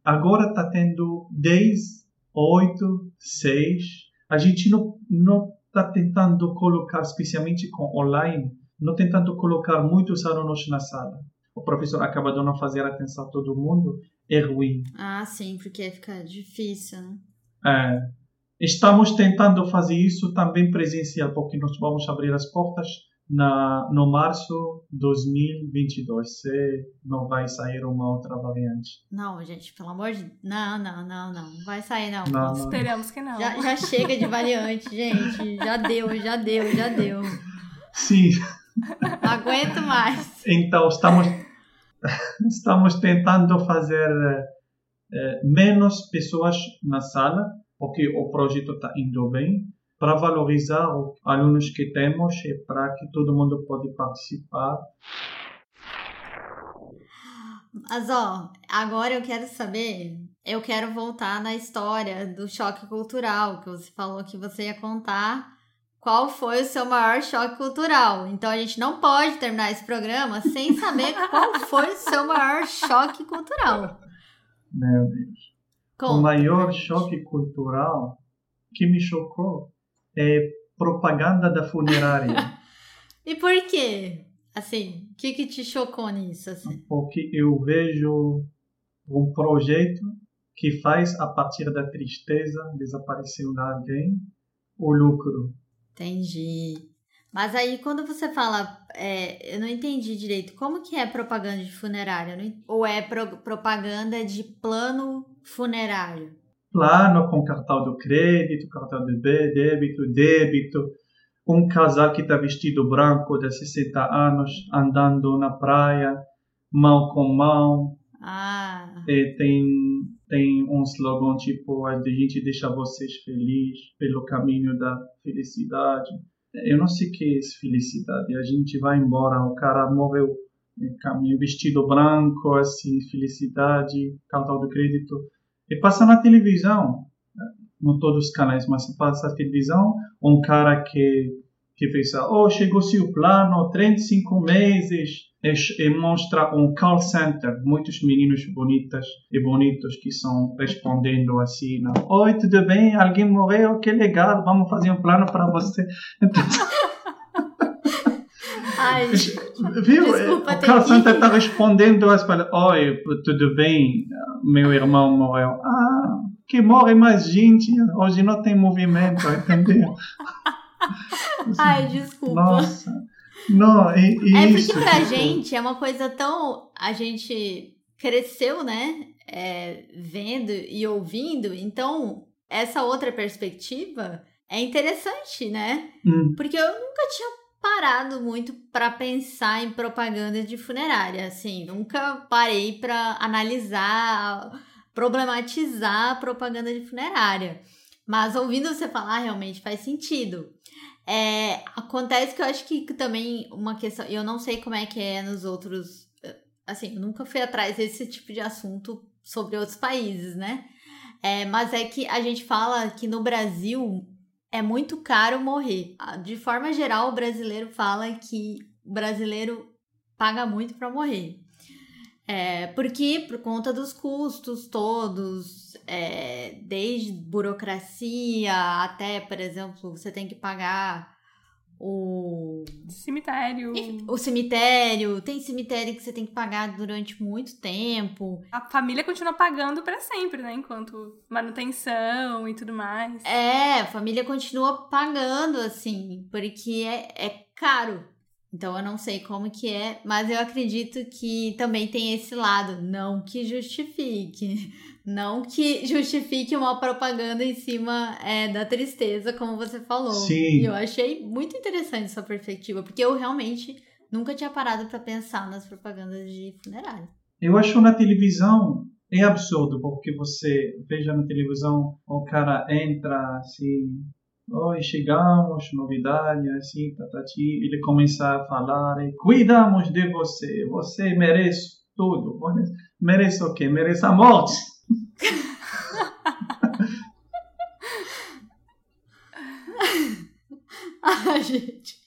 Agora está tendo 10, 8, 6. A gente não está tentando colocar, especialmente com online, não tentando colocar muitos alunos na sala. O professor acaba de não fazer atenção a todo mundo, é ruim. Ah, sim, porque fica difícil, né? É. Estamos tentando fazer isso também presencial, porque nós vamos abrir as portas na, no março de 2022, se não vai sair uma outra variante. Não, gente, pelo amor de Não, não, não, não. Vai sair, não. Não, não. Esperamos que não. Já, já chega de variante, gente. Já deu, já deu, já deu. Sim. Não aguento mais. Então, estamos, estamos tentando fazer eh, menos pessoas na sala, porque o projeto está indo bem, para valorizar os alunos que temos e para que todo mundo pode participar. Mas ó, agora eu quero saber, eu quero voltar na história do choque cultural, que você falou que você ia contar qual foi o seu maior choque cultural. Então a gente não pode terminar esse programa sem saber qual foi o seu maior choque cultural. Meu Deus. Conta, o maior choque cultural que me chocou é propaganda da funerária. e por quê? Assim, o que, que te chocou nisso? Assim? Porque eu vejo um projeto que faz a partir da tristeza desaparecendo alguém o lucro. Entendi. Mas aí quando você fala, é, eu não entendi direito, como que é propaganda de funerária? Ou é pro, propaganda de plano funerário? Plano com cartão de crédito, cartão de débito, débito. Um casal que está vestido branco de 60 anos, andando na praia, mão com mão. Ah. E tem, tem um slogan tipo, a gente deixa vocês felizes pelo caminho da felicidade. Eu não sei o que é felicidade. A gente vai embora, o cara morreu caminho vestido branco, assim, felicidade, cartão de crédito. E passa na televisão, não todos os canais, mas passa na televisão, um cara que, que fez, oh, chegou-se o plano, 35 meses, e, e, mostra um call center, muitos meninos bonitas e bonitos que estão respondendo assim, oi, tudo bem? Alguém morreu? Que legal, vamos fazer um plano para você. Então, Ai, Viu? Desculpa, o que... center está respondendo as palavras, oi, tudo bem? Meu irmão morreu. Ah, que morre mais gente, hoje não tem movimento, entendeu? Ai, desculpa. Nossa. Não, e, e é isso, porque pra tipo, gente é uma coisa tão. A gente cresceu, né? É, vendo e ouvindo, então essa outra perspectiva é interessante, né? Hum. Porque eu nunca tinha parado muito para pensar em propaganda de funerária, assim, nunca parei para analisar, problematizar a propaganda de funerária. Mas ouvindo você falar, realmente faz sentido. É, acontece que eu acho que também uma questão, eu não sei como é que é nos outros, assim, eu nunca fui atrás desse tipo de assunto sobre outros países, né? É, mas é que a gente fala que no Brasil é muito caro morrer. Ah, De forma geral, o brasileiro fala que o brasileiro paga muito para morrer. É, porque por conta dos custos todos, é, desde burocracia até, por exemplo, você tem que pagar o Cemitério. o cemitério, tem cemitério que você tem que pagar durante muito tempo. A família continua pagando pra sempre, né? Enquanto manutenção e tudo mais. É, a família continua pagando, assim, porque é, é caro. Então eu não sei como que é, mas eu acredito que também tem esse lado. Não que justifique. Não que justifique uma propaganda em cima é, da tristeza, como você falou. Sim. E eu achei muito interessante essa perspectiva, porque eu realmente nunca tinha parado pra pensar nas propagandas de funerária. Eu acho na televisão é absurdo, porque você veja na televisão, o cara entra assim, oi, chegamos, novidade, assim, tatati, ele começa a falar, e, cuidamos de você, você merece tudo, merece o quê? Merece a morte. Ah, gente.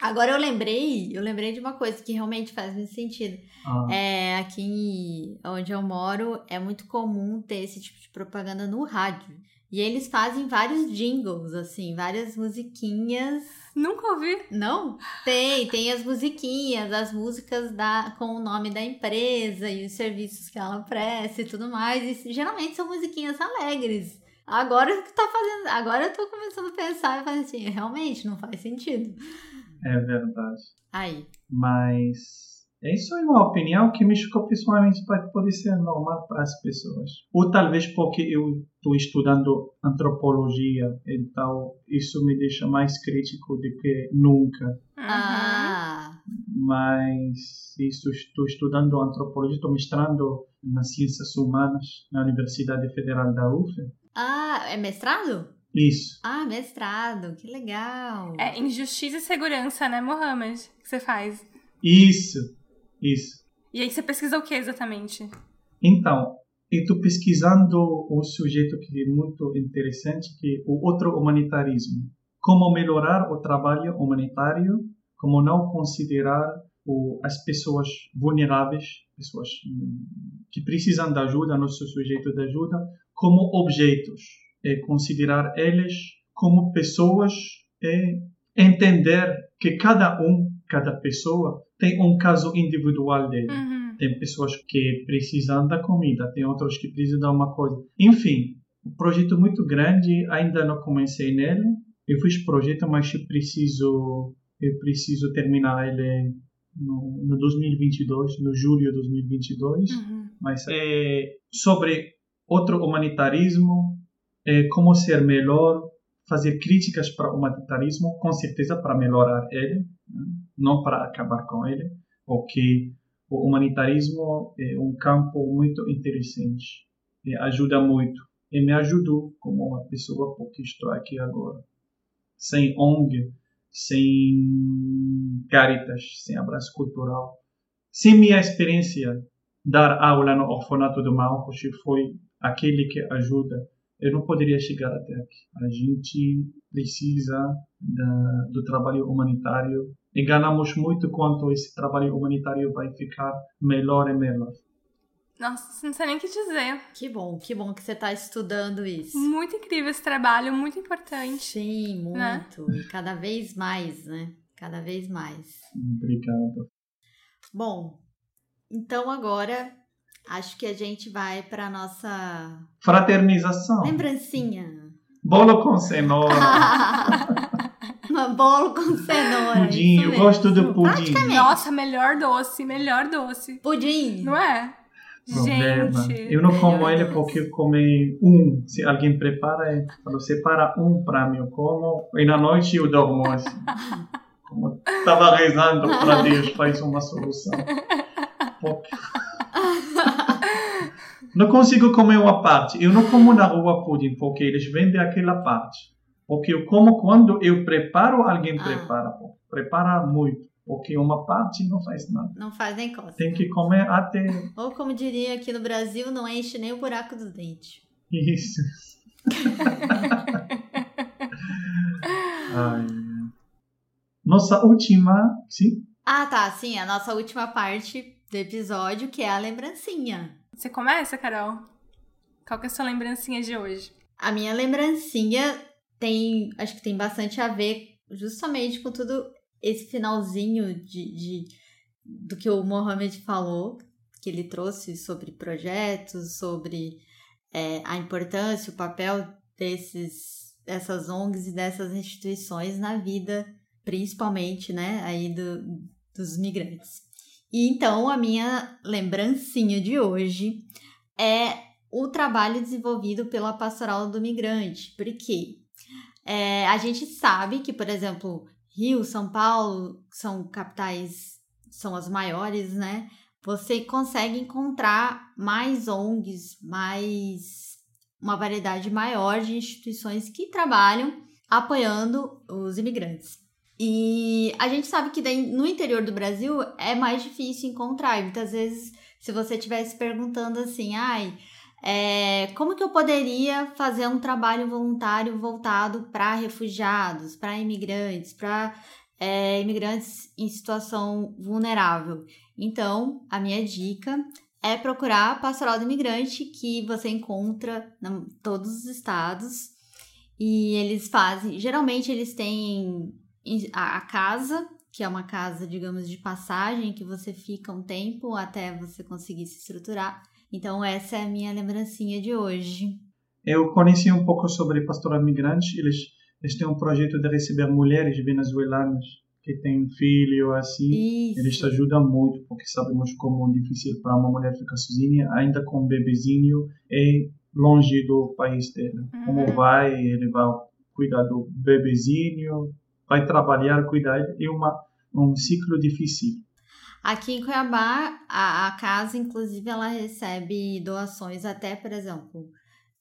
Agora eu lembrei, eu lembrei de uma coisa que realmente faz muito sentido. Ah, É, aqui onde eu moro é muito comum ter esse tipo de propaganda no rádio. E eles fazem vários jingles, assim, várias musiquinhas. Nunca ouvi. Não? Tem, tem as musiquinhas, as músicas da, com o nome da empresa e os serviços que ela presta e tudo mais. E geralmente são musiquinhas alegres. Agora que tá fazendo. Agora eu tô começando a pensar e falar assim, realmente não faz sentido. é verdade. Aí. Mas isso é uma opinião que me chocou pessoalmente, pode, ser normal para as pessoas. Ou talvez porque eu estou estudando antropologia, então isso me deixa mais crítico do que nunca. Ah. Mas isso estou estudando antropologia, estou mestrando nas ciências humanas na Universidade Federal da UF. Ah, é mestrado? Isso. Ah, mestrado, que legal. É injustiça e segurança, né, Mohamed? Que você faz. Isso. Isso. E aí você pesquisa o que exatamente? Então, eu estou pesquisando um sujeito que é muito interessante, que é o outro humanitarismo. Como melhorar o trabalho humanitário, como não considerar o, as pessoas vulneráveis, pessoas que precisam de ajuda, nosso sujeito de ajuda, como objetos. É considerar eles como pessoas e entender que cada um, cada pessoa, tem um caso individual dele. Uhum. Tem pessoas que precisam da comida, tem outras que precisam de uma coisa. Enfim, um projeto muito grande, ainda não comecei nele. Eu fiz projeto, mas eu preciso, eu preciso terminar ele no, no 2022, no julho de 2022. Uhum. Mas é sobre outro humanitarismo, é como ser melhor, fazer críticas para o humanitarismo, com certeza para melhorar ele, né? não para acabar com ele, porque o humanitarismo é um campo muito interessante, e ajuda muito, e me ajudou como uma pessoa porque estou aqui agora. Sem ONG, sem Caritas, sem abraço cultural, sem minha experiência dar aula no orfanato do Marrocos foi aquele que ajuda eu não poderia chegar até aqui. A gente precisa da, do trabalho humanitário e ganhamos muito quanto esse trabalho humanitário vai ficar melhor e melhor. Nossa, não sei nem o que dizer. Que bom, que bom que você tá estudando isso. Muito incrível esse trabalho, muito importante. Sim, muito. Né? E cada vez mais, né? Cada vez mais. Obrigado. Bom, então agora acho que a gente vai para nossa Fraternização. lembrancinha. Bolo com cenoura. Uma bolo com cenoura. pudim. Eu gosto do pudim. Nossa, melhor doce, melhor doce. Pudim. Não é? Problema. Gente. Eu não como ele Deus. porque eu comi um. Se alguém prepara, eu falo, separa um para mim, eu como. E na noite eu dormo assim. Como estava rezando para Deus, faz uma solução. Porque- Não consigo comer uma parte. Eu não como na rua pudim porque eles vendem aquela parte. Porque eu como quando eu preparo, alguém Ah. prepara. Prepara muito. Porque uma parte não faz nada. Não faz nem costa. Tem que comer até Ou como diria aqui no Brasil, não enche nem o buraco do dente. isso. Nossa última. Sim? Ah, tá. Sim, a nossa última parte do episódio, que é a lembrancinha. Você começa, Carol? Qual que é a sua lembrancinha de hoje? A minha lembrancinha tem. Acho que tem bastante a ver justamente com tudo esse finalzinho de, de do que o Mohamed falou, que ele trouxe sobre projetos, sobre é, a importância, o papel desses, dessas ONGs e dessas instituições na vida, principalmente, né, aí do, dos migrantes. E então a minha lembrancinha de hoje é o trabalho desenvolvido pela Pastoral do Migrante. Porque é, a gente sabe que, por exemplo, Rio, São Paulo são capitais, são as maiores, né? Você consegue encontrar mais ONGs, mais uma variedade maior de instituições que trabalham apoiando os imigrantes. E a gente sabe que no interior do Brasil é mais difícil encontrar. muitas vezes, se você estivesse perguntando assim, ai, é, como que eu poderia fazer um trabalho voluntário voltado para refugiados, para imigrantes, para é, imigrantes em situação vulnerável? Então, a minha dica é procurar a Pastoral do Imigrante, que você encontra em todos os estados. E eles fazem, geralmente eles têm a, a casa, que é uma casa, digamos, de passagem, que você fica um tempo até você conseguir se estruturar. Então, essa é a minha lembrancinha de hoje. Eu conheci um pouco sobre Pastoral Migrante. Eles, eles têm um projeto de receber mulheres venezuelanas que têm filho, assim. Isso. Eles ajudam muito, porque sabemos como é difícil para uma mulher ficar sozinha, ainda com um bebezinho, e longe do país dela. Uhum. Como vai, ele vai cuidar do bebezinho, vai trabalhar, cuidar, é uma, um ciclo difícil. Aqui em Cuiabá, a, a casa, inclusive, ela recebe doações até, por exemplo,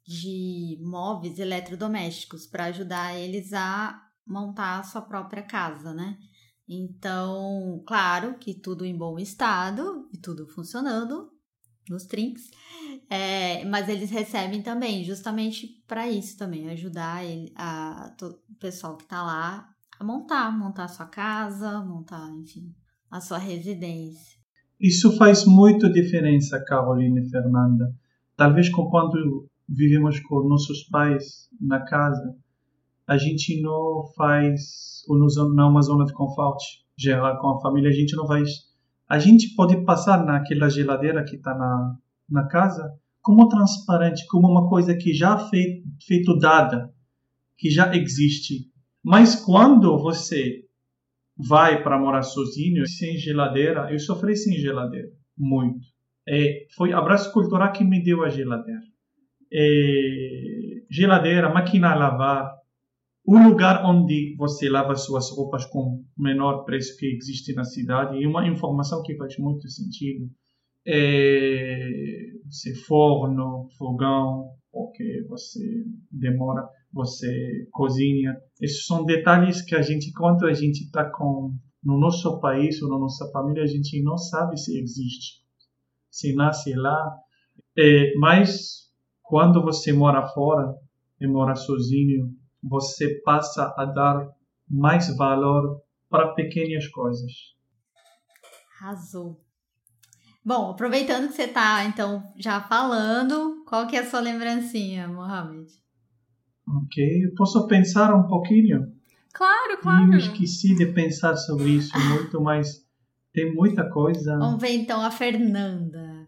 de móveis eletrodomésticos para ajudar eles a montar a sua própria casa, né? Então, claro que tudo em bom estado e tudo funcionando nos trinks, é, mas eles recebem também, justamente para isso também, ajudar ele, a, to, o pessoal que está lá a montar, montar a sua casa, montar, enfim, a sua residência. Isso faz muita diferença, Carolina e Fernanda. Talvez quando vivemos com nossos pais na casa, a gente não faz, ou não é uma zona de conforto geral com a família, a gente não vai. A gente pode passar naquela geladeira que está na, na casa como transparente, como uma coisa que já feito, feito dada, que já existe. Mas quando você vai para morar sozinho, sem geladeira, eu sofri sem geladeira, muito. É, foi Abraço Cultural que me deu a geladeira. É, geladeira, máquina a lavar, o lugar onde você lava suas roupas com menor preço que existe na cidade, e uma informação que faz muito sentido. É, você forno, fogão, porque você demora, você cozinha. Esses são detalhes que a gente, quando a gente está com no nosso país ou na nossa família, a gente não sabe se existe, se nasce lá. É, mas quando você mora fora e mora sozinho, você passa a dar mais valor para pequenas coisas. Arrasou. Bom, aproveitando que você está então já falando, qual que é a sua lembrancinha, Mohamed? Ok, eu posso pensar um pouquinho? Claro, claro. Eu esqueci de pensar sobre isso muito, mas tem muita coisa. Vamos ver então a Fernanda.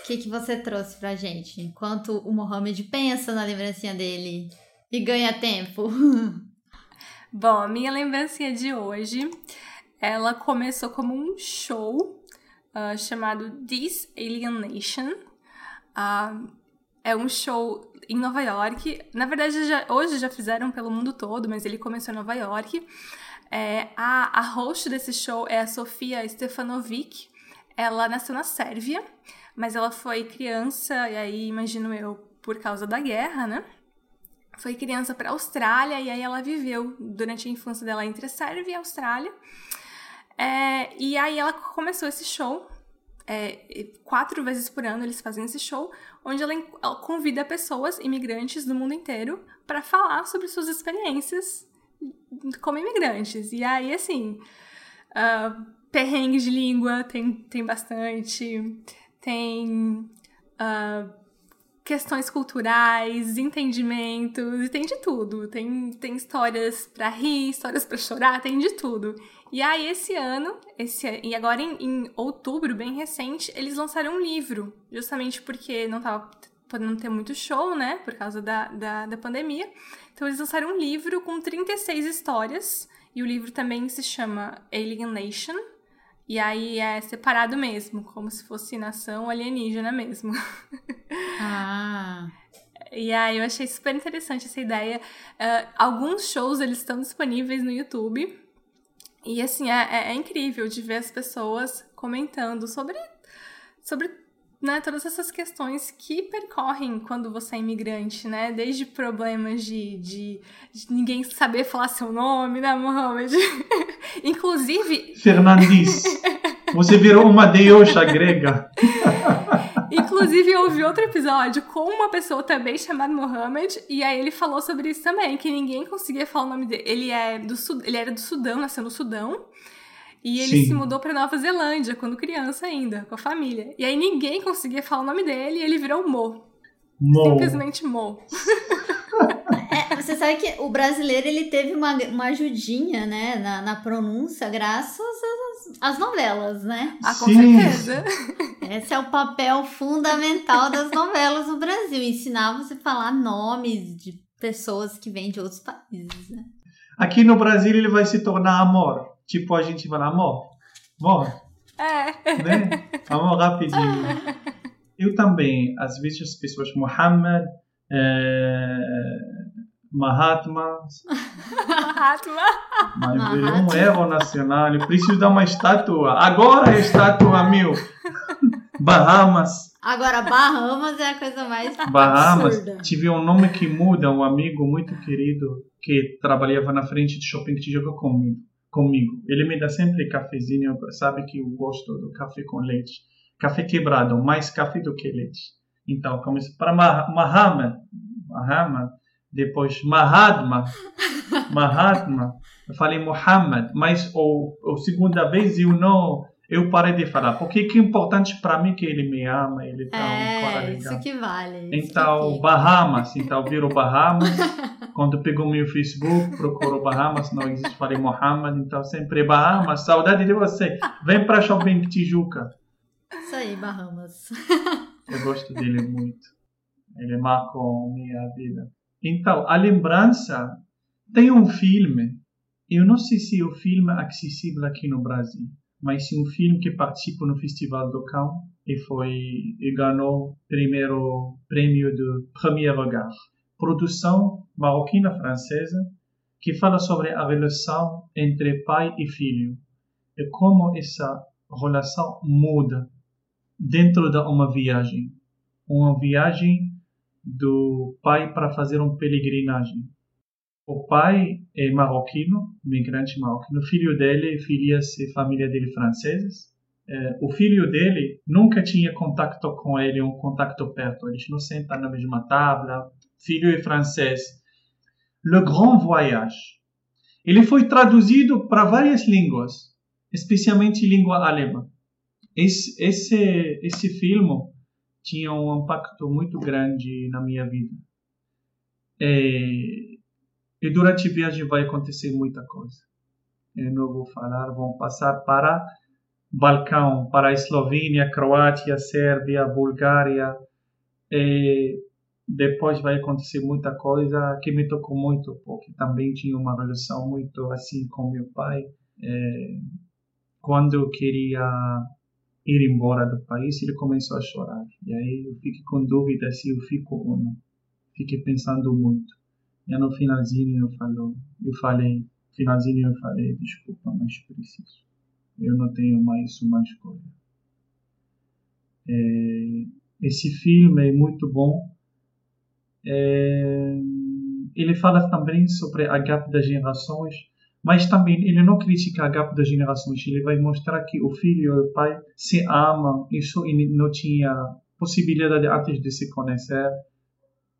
O que, que você trouxe pra gente? Enquanto o Mohamed pensa na lembrancinha dele e ganha tempo. Bom, a minha lembrancinha de hoje, ela começou como um show uh, chamado This Alien Nation. Uh, é um show em Nova York. Na verdade, já, hoje já fizeram pelo mundo todo, mas ele começou em Nova York. É, a, a host desse show é a Sofia Stefanovic. Ela nasceu na Sérvia, mas ela foi criança, e aí imagino eu, por causa da guerra, né? Foi criança para a Austrália e aí ela viveu durante a infância dela entre a Sérvia e a Austrália. É, e aí ela começou esse show. É, quatro vezes por ano eles fazem esse show, onde ela, ela convida pessoas, imigrantes do mundo inteiro, para falar sobre suas experiências como imigrantes. E aí, assim, uh, de língua tem, tem bastante, tem uh, questões culturais, entendimentos, tem de tudo. Tem, tem histórias para rir, histórias para chorar, tem de tudo. E aí, esse ano, esse, e agora em, em, outubro, bem recente, eles lançaram um livro, justamente porque não tava podendo ter muito show, né, por causa da, da, da pandemia. Então, eles lançaram um livro com 36 histórias, e o livro também se chama Alien Nation, e aí é separado mesmo, como se fosse nação alienígena mesmo. Ah. E aí eu achei super interessante essa ideia. Uh, alguns shows eles estão disponíveis no YouTube. E assim, é, é, é, incrível de ver as pessoas comentando sobre, sobre né, todas essas questões que percorrem quando você é imigrante, né? Desde problemas de, de, de ninguém saber falar seu nome, né, Mohamed? Inclusive. Fernandes. Você virou uma deusa grega. Inclusive, eu ouvi outro episódio com uma pessoa também chamada Mohamed, e aí ele falou sobre isso também, que ninguém conseguia falar o nome dele. Ele, é do, ele era do Sudão, nasceu no Sudão. E ele Sim. se mudou para Nova Zelândia quando criança ainda, com a família. E aí ninguém conseguia falar o nome dele e ele virou Mo. Mo. Simplesmente Mo. É, você sabe que o brasileiro ele teve uma, uma ajudinha, né, na, na pronúncia, graças às, às novelas, né? Ah, com Sim. certeza. Esse é o papel fundamental das novelas no Brasil, ensinar você a falar nomes de pessoas que vêm de outros países, né? Aqui no Brasil ele vai se tornar amor. Tipo, a gente fala amor. Amor. É. Né? Amor rapidinho. Eu também, às vezes as pessoas, Muhammad, é, Mahatma. Mahatma. Mas virou um erro nacional. Eu preciso dar uma estátua. Agora é estátua mil. Bahamas. Agora, Bahamas é a coisa mais Bahamas. absurda. Tive um nome que muda, um amigo muito querido que trabalhava na frente de shopping que jogou comigo comigo. Ele me dá sempre cafezinho, sabe que eu gosto do café com leite. Café quebrado, mais café do que leite. Então, comecei para Mahatma, Mahatma, depois Mahatma, Mahatma. Eu falei Muhammad, mas o, a segunda vez eu não eu parei de falar, porque que é importante para mim que ele me ama, ele tá é, um cara legal. isso que vale. Isso então, que Bahamas, então virou Bahamas. Quando pegou meu Facebook, procurou Bahamas, não existe, falei Mohammed, então sempre Bahamas, saudade de você. Vem para Shopping Tijuca. Isso aí, Bahamas. Eu gosto dele muito. Ele marcou minha vida. Então, a lembrança tem um filme. Eu não sei se o filme é acessível aqui no Brasil mas sim um filme que participa no Festival do Cannes e foi e ganhou primeiro prêmio de primeiro lugar. Produção marroquina francesa que fala sobre a relação entre pai e filho e como essa relação muda dentro de uma viagem, uma viagem do pai para fazer uma peregrinagem o pai é marroquino, migrante marroquino. O filho dele filia-se família dele franceses. É, o filho dele nunca tinha contato com ele, um contato perto. Eles não sentam na mesma tábua. Filho é francês. Le Grand Voyage. Ele foi traduzido para várias línguas, especialmente língua alemã. Esse, esse, esse filme tinha um impacto muito grande na minha vida. É, e durante a viagem vai acontecer muita coisa. Eu não vou falar, vão passar para Balcão, para Eslovênia, Croácia, Sérvia, Bulgária. E depois vai acontecer muita coisa que me tocou muito, porque também tinha uma relação muito assim com meu pai. É, quando eu queria ir embora do país, ele começou a chorar. E aí eu fiquei com dúvida se eu fico ou não. Fiquei pensando muito. E no finalzinho eu, falo, eu falei, finalzinho eu falei, desculpa, mas preciso. Eu não tenho mais uma escolha. É, esse filme é muito bom. É, ele fala também sobre a gap das gerações, mas também ele não critica a gap das gerações. Ele vai mostrar que o filho e o pai se amam. Isso não tinha possibilidade antes de se conhecer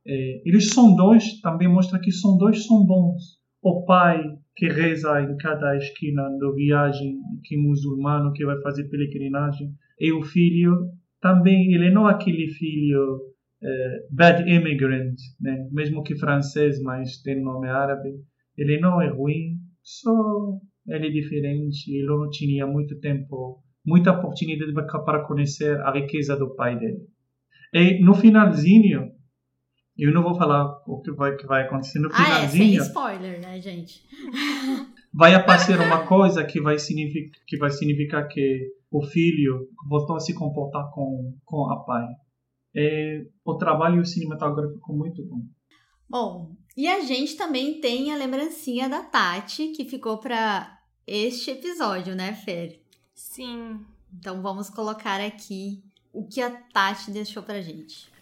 é, eles são dois, também mostra que são dois são bons. o pai que reza em cada esquina da viagem, que muçulmano que vai fazer peregrinagem, e o filho também, ele não é aquele filho uh, bad immigrant, né? mesmo que francês, mas tem nome árabe, ele não é ruim, só ele é diferente, ele não tinha muito tempo, muita oportunidade para conhecer a riqueza do pai dele. E no finalzinho, eu não vou falar o que vai, que vai acontecer no finalzinho. Ah, é, sem spoiler, né, gente? vai aparecer uma coisa que vai significar que, vai significar que o filho voltou a se comportar com, com a pai. É, o trabalho cinematográfico ficou muito bom. Bom, e a gente também tem a lembrancinha da Tati, que ficou para este episódio, né, Fer? Sim. Então vamos colocar aqui o que a Tati deixou pra gente.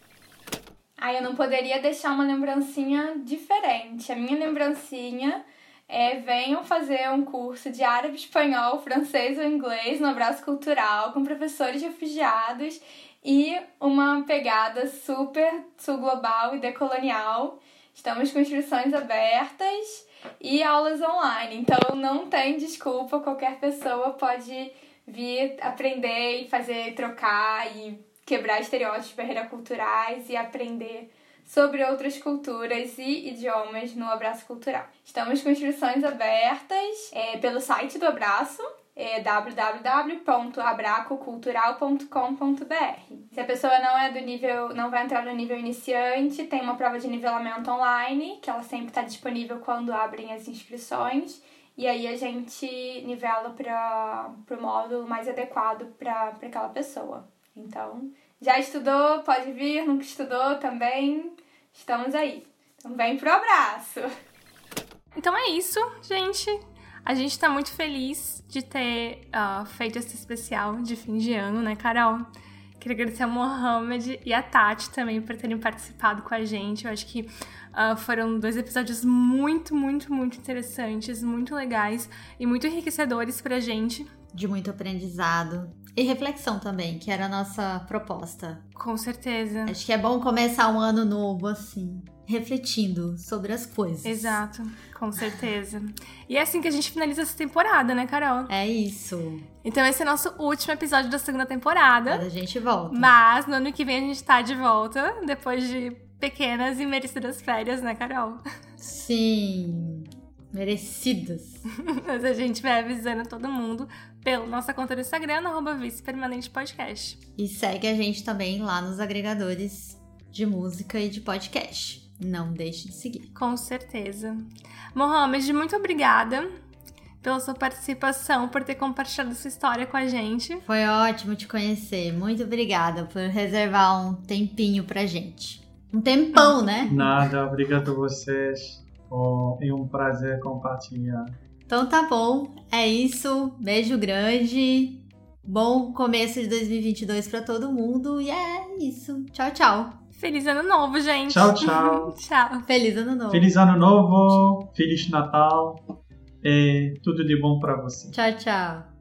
Ah, eu não poderia deixar uma lembrancinha diferente. A minha lembrancinha é venham fazer um curso de árabe, espanhol, francês ou inglês no Abraço Cultural com professores refugiados e uma pegada super sul global e decolonial. Estamos com inscrições abertas e aulas online, então não tem desculpa, qualquer pessoa pode vir aprender e fazer trocar e quebrar estereótipos, barreiras culturais e aprender sobre outras culturas e idiomas no Abraço Cultural. Estamos com inscrições abertas é, pelo site do Abraço, é www.abracocultural.com.br. Se a pessoa não é do nível, não vai entrar no nível iniciante, tem uma prova de nivelamento online, que ela sempre está disponível quando abrem as inscrições. E aí a gente nivela para o módulo mais adequado para aquela pessoa. Então, já estudou, pode vir, nunca estudou também, estamos aí. Então vem pro abraço! Então é isso, gente. A gente tá muito feliz de ter uh, feito esse especial de fim de ano, né, Carol? Queria agradecer a Mohamed e a Tati também por terem participado com a gente. Eu acho que uh, foram dois episódios muito, muito, muito interessantes, muito legais e muito enriquecedores pra gente. De muito aprendizado. E reflexão também, que era a nossa proposta. Com certeza. Acho que é bom começar um ano novo assim, refletindo sobre as coisas. Exato, com certeza. e é assim que a gente finaliza essa temporada, né, Carol? É isso. Então esse é o nosso último episódio da segunda temporada. Mas a gente volta. Mas no ano que vem a gente tá de volta, depois de pequenas e merecidas férias, né, Carol? Sim merecidas. Mas a gente vai avisando todo mundo pela nossa conta do Instagram, arroba Permanente Podcast. E segue a gente também lá nos agregadores de música e de podcast. Não deixe de seguir. Com certeza. Mohamed, muito obrigada pela sua participação, por ter compartilhado sua história com a gente. Foi ótimo te conhecer. Muito obrigada por reservar um tempinho pra gente. Um tempão, né? Nada, obrigado a vocês é um prazer compartilhar. Então tá bom, é isso. Beijo grande. Bom começo de 2022 para todo mundo e é isso. Tchau, tchau. Feliz ano novo, gente. Tchau, tchau. tchau. Feliz ano novo. Feliz ano novo. Feliz Natal. E tudo de bom para você. Tchau, tchau.